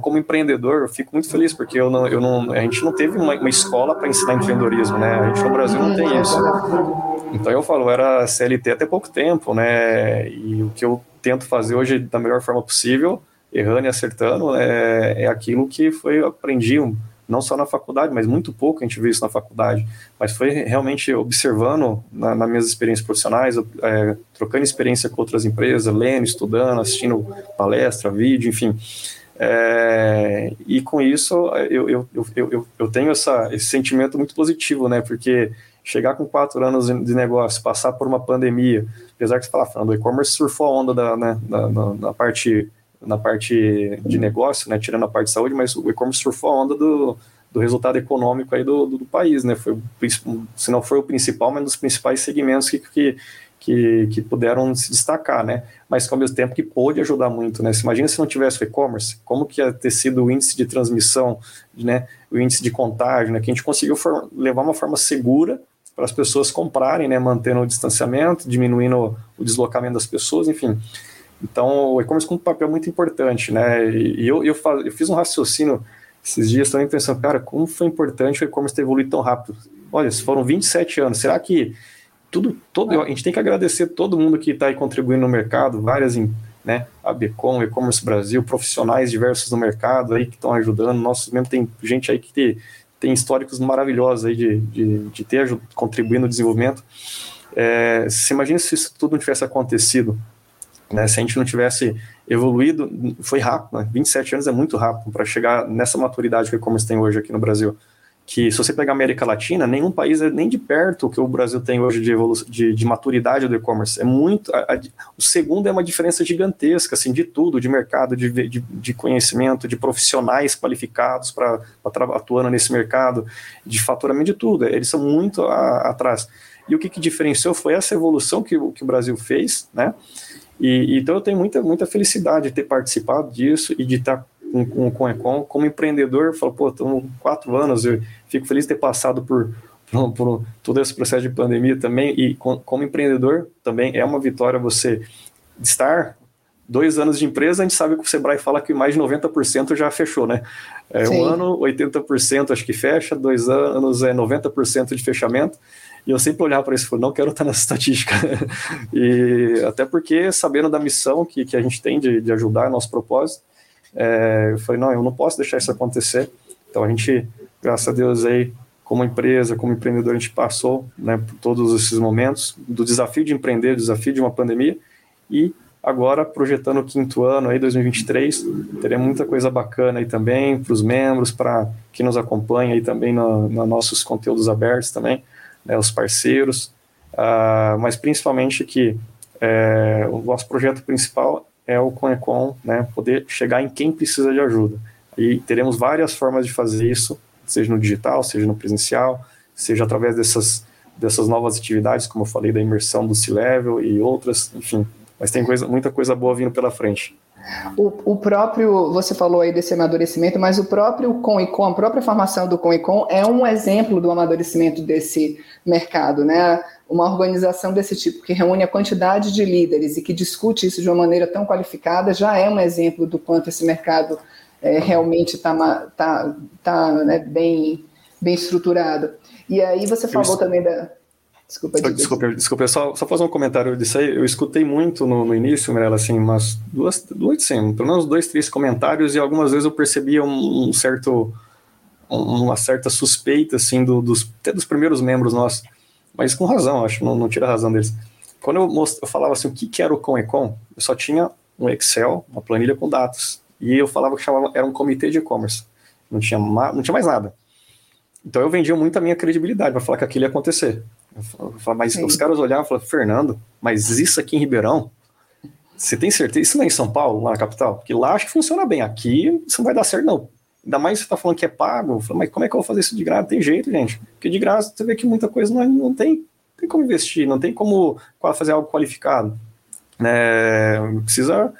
como empreendedor, eu fico muito feliz porque eu não, eu não, a gente não teve uma, uma escola para ensinar empreendedorismo, né? A gente no Brasil não tem isso. Então eu falo, eu era CLT até pouco tempo, né? E o que eu tento fazer hoje da melhor forma possível, errando e acertando, né, é aquilo que foi aprendi não só na faculdade, mas muito pouco a gente viu isso na faculdade, mas foi realmente observando na, nas minhas experiências profissionais, é, trocando experiência com outras empresas, lendo, estudando, assistindo palestra, vídeo, enfim. É, e com isso eu, eu, eu, eu, tenho essa, esse sentimento muito positivo, né? Porque chegar com quatro anos de negócio, passar por uma pandemia, apesar que você fala, falando, o e-commerce surfou a onda da, né, da, na, parte na parte de negócio, né, tirando a parte de saúde, mas o e-commerce surfou a onda do, do resultado econômico aí do, do, do, país, né, foi, se não foi o principal, mas um dos principais segmentos que, que, que, que, puderam se destacar, né, mas ao mesmo tempo que pôde ajudar muito, né, se imagina se não tivesse o e-commerce, como que ia ter sido o índice de transmissão, né, o índice de contágio, né, que a gente conseguiu levar uma forma segura para as pessoas comprarem, né, mantendo o distanciamento, diminuindo o deslocamento das pessoas, enfim. Então, o e-commerce com um papel muito importante, né? E eu, eu, faz, eu fiz um raciocínio esses dias também pensando, cara, como foi importante o e-commerce ter evoluído tão rápido? Olha, foram 27 anos, será que tudo, todo, a gente tem que agradecer todo mundo que está aí contribuindo no mercado, várias, né? A Becom, E-Commerce Brasil, profissionais diversos no mercado aí que estão ajudando. Nosso mesmo tem gente aí que tem, tem históricos maravilhosos aí de, de, de ter contribuído no desenvolvimento. É, você imagina se isso tudo não tivesse acontecido, né? Se a gente não tivesse evoluído, foi rápido, né? 27 anos é muito rápido para chegar nessa maturidade que o e-commerce tem hoje aqui no Brasil que se você pegar a América Latina, nenhum país é nem de perto o que o Brasil tem hoje de, de, de maturidade do e-commerce. É muito. A, a, o segundo é uma diferença gigantesca, assim, de tudo, de mercado, de, de, de conhecimento, de profissionais qualificados para atuando nesse mercado, de faturamento de tudo. Eles são muito a, atrás. E o que, que diferenciou foi essa evolução que, que o Brasil fez, né? E, então eu tenho muita, muita felicidade de ter participado disso e de estar com, com, com Econ. Como empreendedor, eu falo, pô, estamos quatro anos, eu fico feliz de ter passado por, por, por, todo esse processo de pandemia também, e com, como empreendedor também é uma vitória você estar dois anos de empresa, a gente sabe que o Sebrae fala que mais de 90% já fechou, né? É, um ano, 80% acho que fecha, dois anos é 90% de fechamento, e eu sempre olhava para isso e falei, não quero estar nessa estatística. e até porque, sabendo da missão que, que a gente tem de, de ajudar, nosso propósito, é, eu falei, não, eu não posso deixar isso acontecer. Então a gente, graças a Deus aí, como empresa, como empreendedor, a gente passou né, por todos esses momentos do desafio de empreender, do desafio de uma pandemia, e agora projetando o quinto ano aí, 2023, teremos muita coisa bacana aí também para os membros, para que nos acompanha aí também nos no nossos conteúdos abertos também, né, os parceiros, uh, mas principalmente que é, o nosso projeto principal é o Conecon, né, poder chegar em quem precisa de ajuda. E teremos várias formas de fazer isso, seja no digital, seja no presencial, seja através dessas, dessas novas atividades, como eu falei, da imersão do C-Level e outras, enfim. Mas tem coisa, muita coisa boa vindo pela frente. O, o, próprio, você falou aí desse amadurecimento, mas o próprio Com e Com, a própria formação do Com e Com é um exemplo do amadurecimento desse mercado, né? Uma organização desse tipo, que reúne a quantidade de líderes e que discute isso de uma maneira tão qualificada, já é um exemplo do quanto esse mercado é, realmente está tá, tá, né, bem, bem estruturado. E aí você falou também da, Desculpa, desculpa, desculpa, só, só fazer um comentário disso aí. Eu escutei muito no, no início, Mirella, assim, umas duas, duas, pelo menos dois, três comentários, e algumas vezes eu percebia um, um certo, uma certa suspeita, assim, do, dos, até dos primeiros membros nossos, mas com razão, acho, não, não tira a razão deles. Quando eu, most, eu falava assim, o que, que era o Com Econ, eu só tinha um Excel, uma planilha com dados, e eu falava que chamava, era um comitê de e-commerce, não tinha, não tinha mais nada. Então eu vendia muito a minha credibilidade para falar que aquilo ia acontecer. Mas Sim. os caras olhavam e falavam, Fernando, mas isso aqui em Ribeirão, você tem certeza? Isso não é em São Paulo, lá na capital? Porque lá acho que funciona bem. Aqui isso não vai dar certo, não. Ainda mais você tá falando que é pago. Falo, mas como é que eu vou fazer isso de graça? Tem jeito, gente. Porque de graça você vê que muita coisa não, não tem, não tem como investir, não tem como fazer algo qualificado. É, precisa.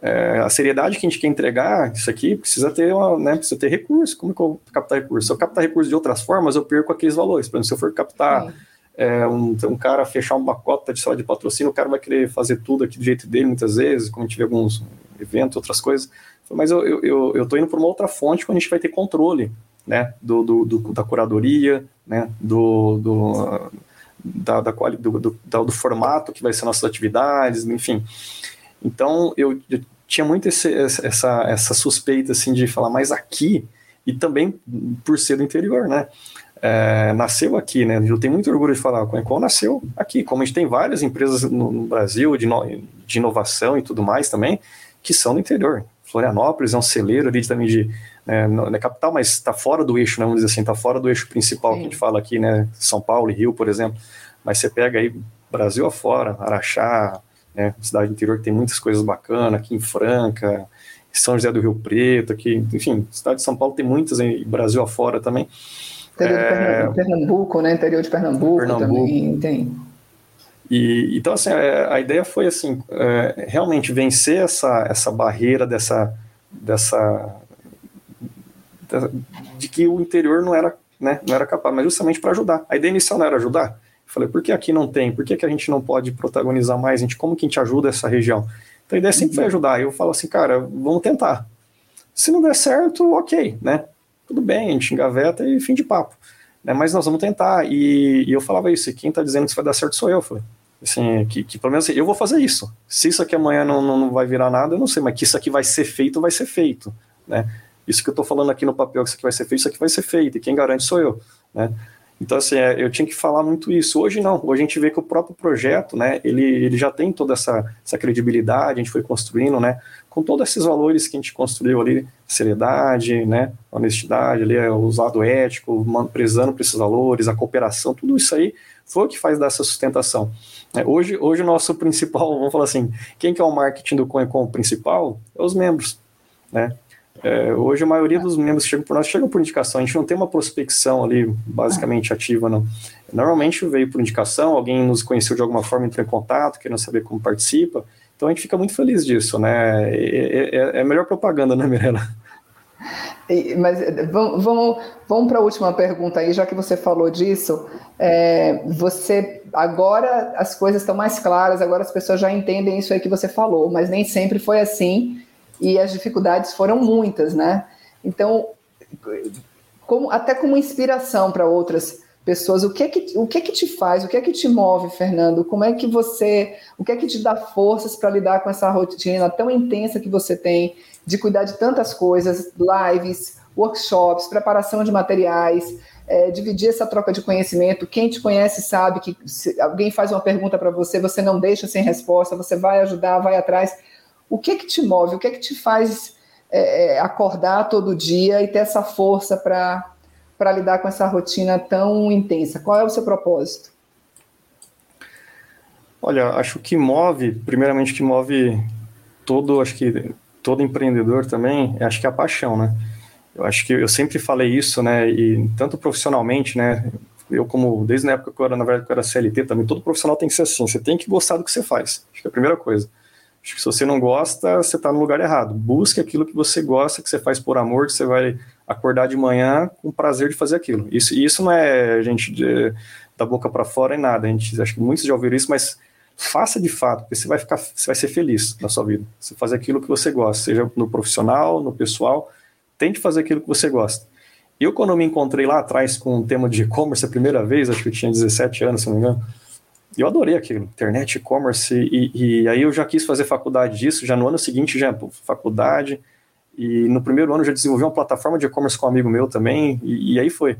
É, a seriedade que a gente quer entregar, isso aqui precisa ter, uma, né, precisa ter recurso. Como é que eu vou captar recurso? Se eu captar recurso de outras formas, eu perco aqueles valores. Por exemplo, se eu for captar. Sim é, um, um cara fechar uma cota de, de patrocínio, o cara vai querer fazer tudo aqui do jeito dele muitas vezes, gente vê alguns eventos, outras coisas. Mas eu, eu, eu, eu tô indo para uma outra fonte onde a gente vai ter controle, né, do, do, do da curadoria, né, do, do da, da, do, do, do, formato que vai ser nossas atividades, enfim. Então, eu, eu tinha muito esse, essa, essa suspeita, assim, de falar, mas aqui, e também por ser do interior, né, é, nasceu aqui, né? Eu tenho muito orgulho de falar, a Coencom nasceu aqui, como a gente tem várias empresas no, no Brasil de, no, de, inovação e tudo mais também, que são do interior. Florianópolis é um celeiro ali também de né, na capital, mas está fora do eixo, né, vamos dizer assim, está fora do eixo principal Sim. que a gente fala aqui, né? São Paulo e Rio, por exemplo. Mas você pega aí Brasil afora, Araxá, né, cidade interior que tem muitas coisas bacanas, aqui em Franca, São José do Rio Preto, aqui, enfim, cidade de São Paulo tem muitas, aí, Brasil afora também. Interior é... de Pernambuco, né? Interior de Pernambuco, Pernambuco. também tem. E, então, assim, é, a ideia foi, assim, é, realmente vencer essa, essa barreira dessa, dessa, de que o interior não era, né, não era capaz, mas justamente para ajudar. A ideia inicial não era ajudar. Eu falei, por que aqui não tem? Por que, que a gente não pode protagonizar mais? A gente, como que a gente ajuda essa região? Então a ideia sempre foi uhum. ajudar. Eu falo assim, cara, vamos tentar. Se não der certo, ok, né? Tudo bem, a gente engaveta e fim de papo. Né? Mas nós vamos tentar. E, e eu falava isso, e quem está dizendo que isso vai dar certo sou eu. falei, Assim, que, que pelo menos assim, eu vou fazer isso. Se isso aqui amanhã não, não, não vai virar nada, eu não sei, mas que isso aqui vai ser feito, vai ser feito, né? Isso que eu estou falando aqui no papel, que isso aqui vai ser feito, isso aqui vai ser feito, e quem garante sou eu, né? Então, assim, é, eu tinha que falar muito isso. Hoje não, hoje a gente vê que o próprio projeto, né, ele, ele já tem toda essa, essa credibilidade, a gente foi construindo, né, com todos esses valores que a gente construiu ali, seriedade, né, honestidade, ali, é, o lado ético, prezando por esses valores, a cooperação, tudo isso aí foi o que faz dessa sustentação. É, hoje, hoje o nosso principal, vamos falar assim, quem que é o marketing do CoinCom principal? É os membros, né, é, hoje a maioria dos membros que chegam por nós chegam por indicação, a gente não tem uma prospecção ali basicamente ativa, não. Normalmente veio por indicação, alguém nos conheceu de alguma forma, entrou em contato, querendo saber como participa, então a gente fica muito feliz disso, né? É, é, é melhor propaganda, né, Mirella? Mas vamos, vamos, vamos para a última pergunta aí, já que você falou disso. É, você agora as coisas estão mais claras, agora as pessoas já entendem isso aí que você falou, mas nem sempre foi assim e as dificuldades foram muitas, né? Então, como, até como inspiração para outras pessoas, o que é que o que é que te faz, o que é que te move, Fernando? Como é que você, o que é que te dá forças para lidar com essa rotina tão intensa que você tem de cuidar de tantas coisas, lives, workshops, preparação de materiais, é, dividir essa troca de conhecimento. Quem te conhece sabe que se alguém faz uma pergunta para você, você não deixa sem resposta, você vai ajudar, vai atrás. O que é que te move? O que é que te faz é, é acordar todo dia e ter essa força para lidar com essa rotina tão intensa? Qual é o seu propósito? Olha, acho que move, primeiramente que move todo, acho que todo empreendedor também, acho que é a paixão, né? Eu acho que eu sempre falei isso, né? E tanto profissionalmente, né? Eu como desde a época que eu era na verdade que eu era CLT também, todo profissional tem que ser assim. Você tem que gostar do que você faz. Acho que é a primeira coisa. Acho que se você não gosta, você está no lugar errado. Busque aquilo que você gosta, que você faz por amor, que você vai acordar de manhã com prazer de fazer aquilo. Isso, isso não é gente de, da boca para fora em nada. A gente acho que muitos já ouviram isso, mas faça de fato, porque você vai ficar, você vai ser feliz na sua vida. Você fazer aquilo que você gosta, seja no profissional, no pessoal, tente fazer aquilo que você gosta. Eu quando me encontrei lá atrás com o tema de e-commerce a primeira vez, acho que eu tinha 17 anos, se não me engano eu adorei aquilo, internet, e-commerce, e, e, aí eu já quis fazer faculdade disso, já no ano seguinte já faculdade, e no primeiro ano já desenvolvi uma plataforma de e-commerce com um amigo meu também, e, e aí foi.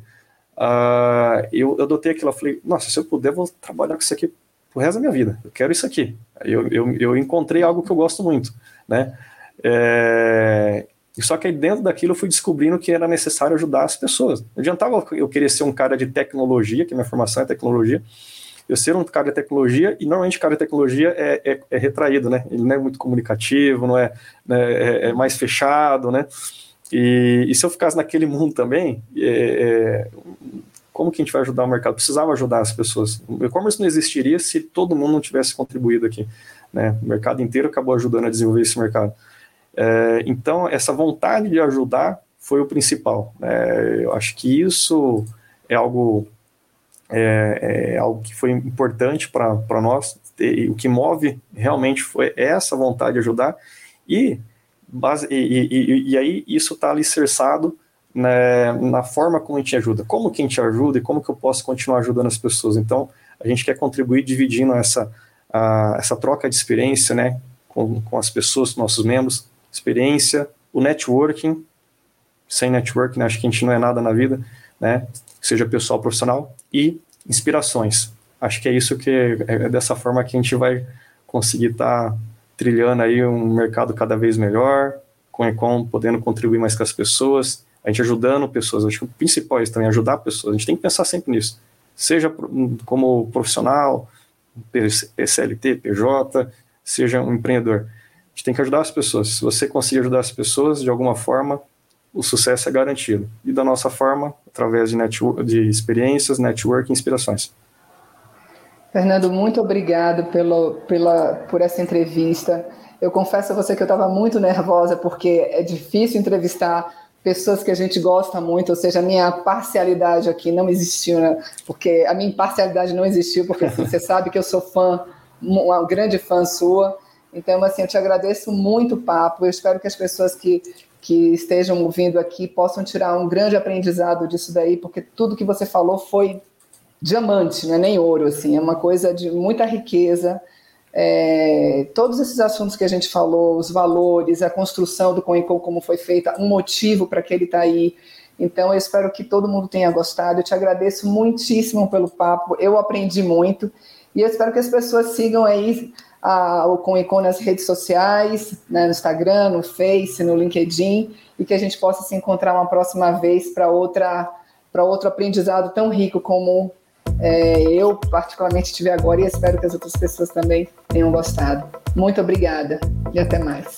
Uh, eu, eu adotei aquilo, eu falei, nossa, se eu puder, eu vou trabalhar com isso aqui pro resto da minha vida, eu quero isso aqui. Eu, eu, eu encontrei algo que eu gosto muito, né, é, só que aí dentro daquilo eu fui descobrindo que era necessário ajudar as pessoas. Não adiantava eu querer ser um cara de tecnologia, que minha formação é tecnologia, eu ser um cara de tecnologia, e normalmente cara de tecnologia é, é, é retraído, né? Ele não é muito comunicativo, não é, né, é, é mais fechado, né? E, e, se eu ficasse naquele mundo também, é, é, como que a gente vai ajudar o mercado? Precisava ajudar as pessoas. O e-commerce não existiria se todo mundo não tivesse contribuído aqui. Né? O mercado inteiro acabou ajudando a desenvolver esse mercado. É, então, essa vontade de ajudar foi o principal. Né? Eu acho que isso é algo é, é algo que foi importante para nós. E, o que move realmente foi essa vontade de ajudar. E, base, e, e, e aí isso está alicerçado né, na forma como a gente ajuda. Como que a gente ajuda e como que eu posso continuar ajudando as pessoas. Então, a gente quer contribuir dividindo essa, a, essa troca de experiência né, com, com as pessoas, nossos membros, experiência, o networking. Sem networking, né, acho que a gente não é nada na vida, né? Seja pessoal profissional, e inspirações. Acho que é isso que é, é dessa forma que a gente vai conseguir estar tá trilhando aí um mercado cada vez melhor, com o Econ podendo contribuir mais com as pessoas, a gente ajudando pessoas. Acho que o principal é isso também, ajudar pessoas. A gente tem que pensar sempre nisso. Seja como profissional, PCLT, PJ, seja um empreendedor. A gente tem que ajudar as pessoas. Se você conseguir ajudar as pessoas de alguma forma, o sucesso é garantido. E da nossa forma, através de, de experiências, network e inspirações. Fernando, muito obrigado pelo, pela, por essa entrevista. Eu confesso a você que eu estava muito nervosa, porque é difícil entrevistar pessoas que a gente gosta muito, ou seja, a minha parcialidade aqui não existiu, né? porque a minha imparcialidade não existiu, porque assim, você sabe que eu sou fã, uma grande fã sua. Então, assim, eu te agradeço muito o papo. Eu espero que as pessoas que que estejam ouvindo aqui possam tirar um grande aprendizado disso daí, porque tudo que você falou foi diamante, não é nem ouro, assim, é uma coisa de muita riqueza. É, todos esses assuntos que a gente falou, os valores, a construção do Coencom, como foi feita, um motivo para que ele está aí. Então, eu espero que todo mundo tenha gostado. Eu te agradeço muitíssimo pelo papo. Eu aprendi muito e eu espero que as pessoas sigam aí a, o Coencom nas redes sociais, né, no Instagram, no Face, no LinkedIn, e que a gente possa se encontrar uma próxima vez para outra para outro aprendizado tão rico como é, eu particularmente tive agora e espero que as outras pessoas também tenham gostado. Muito obrigada e até mais.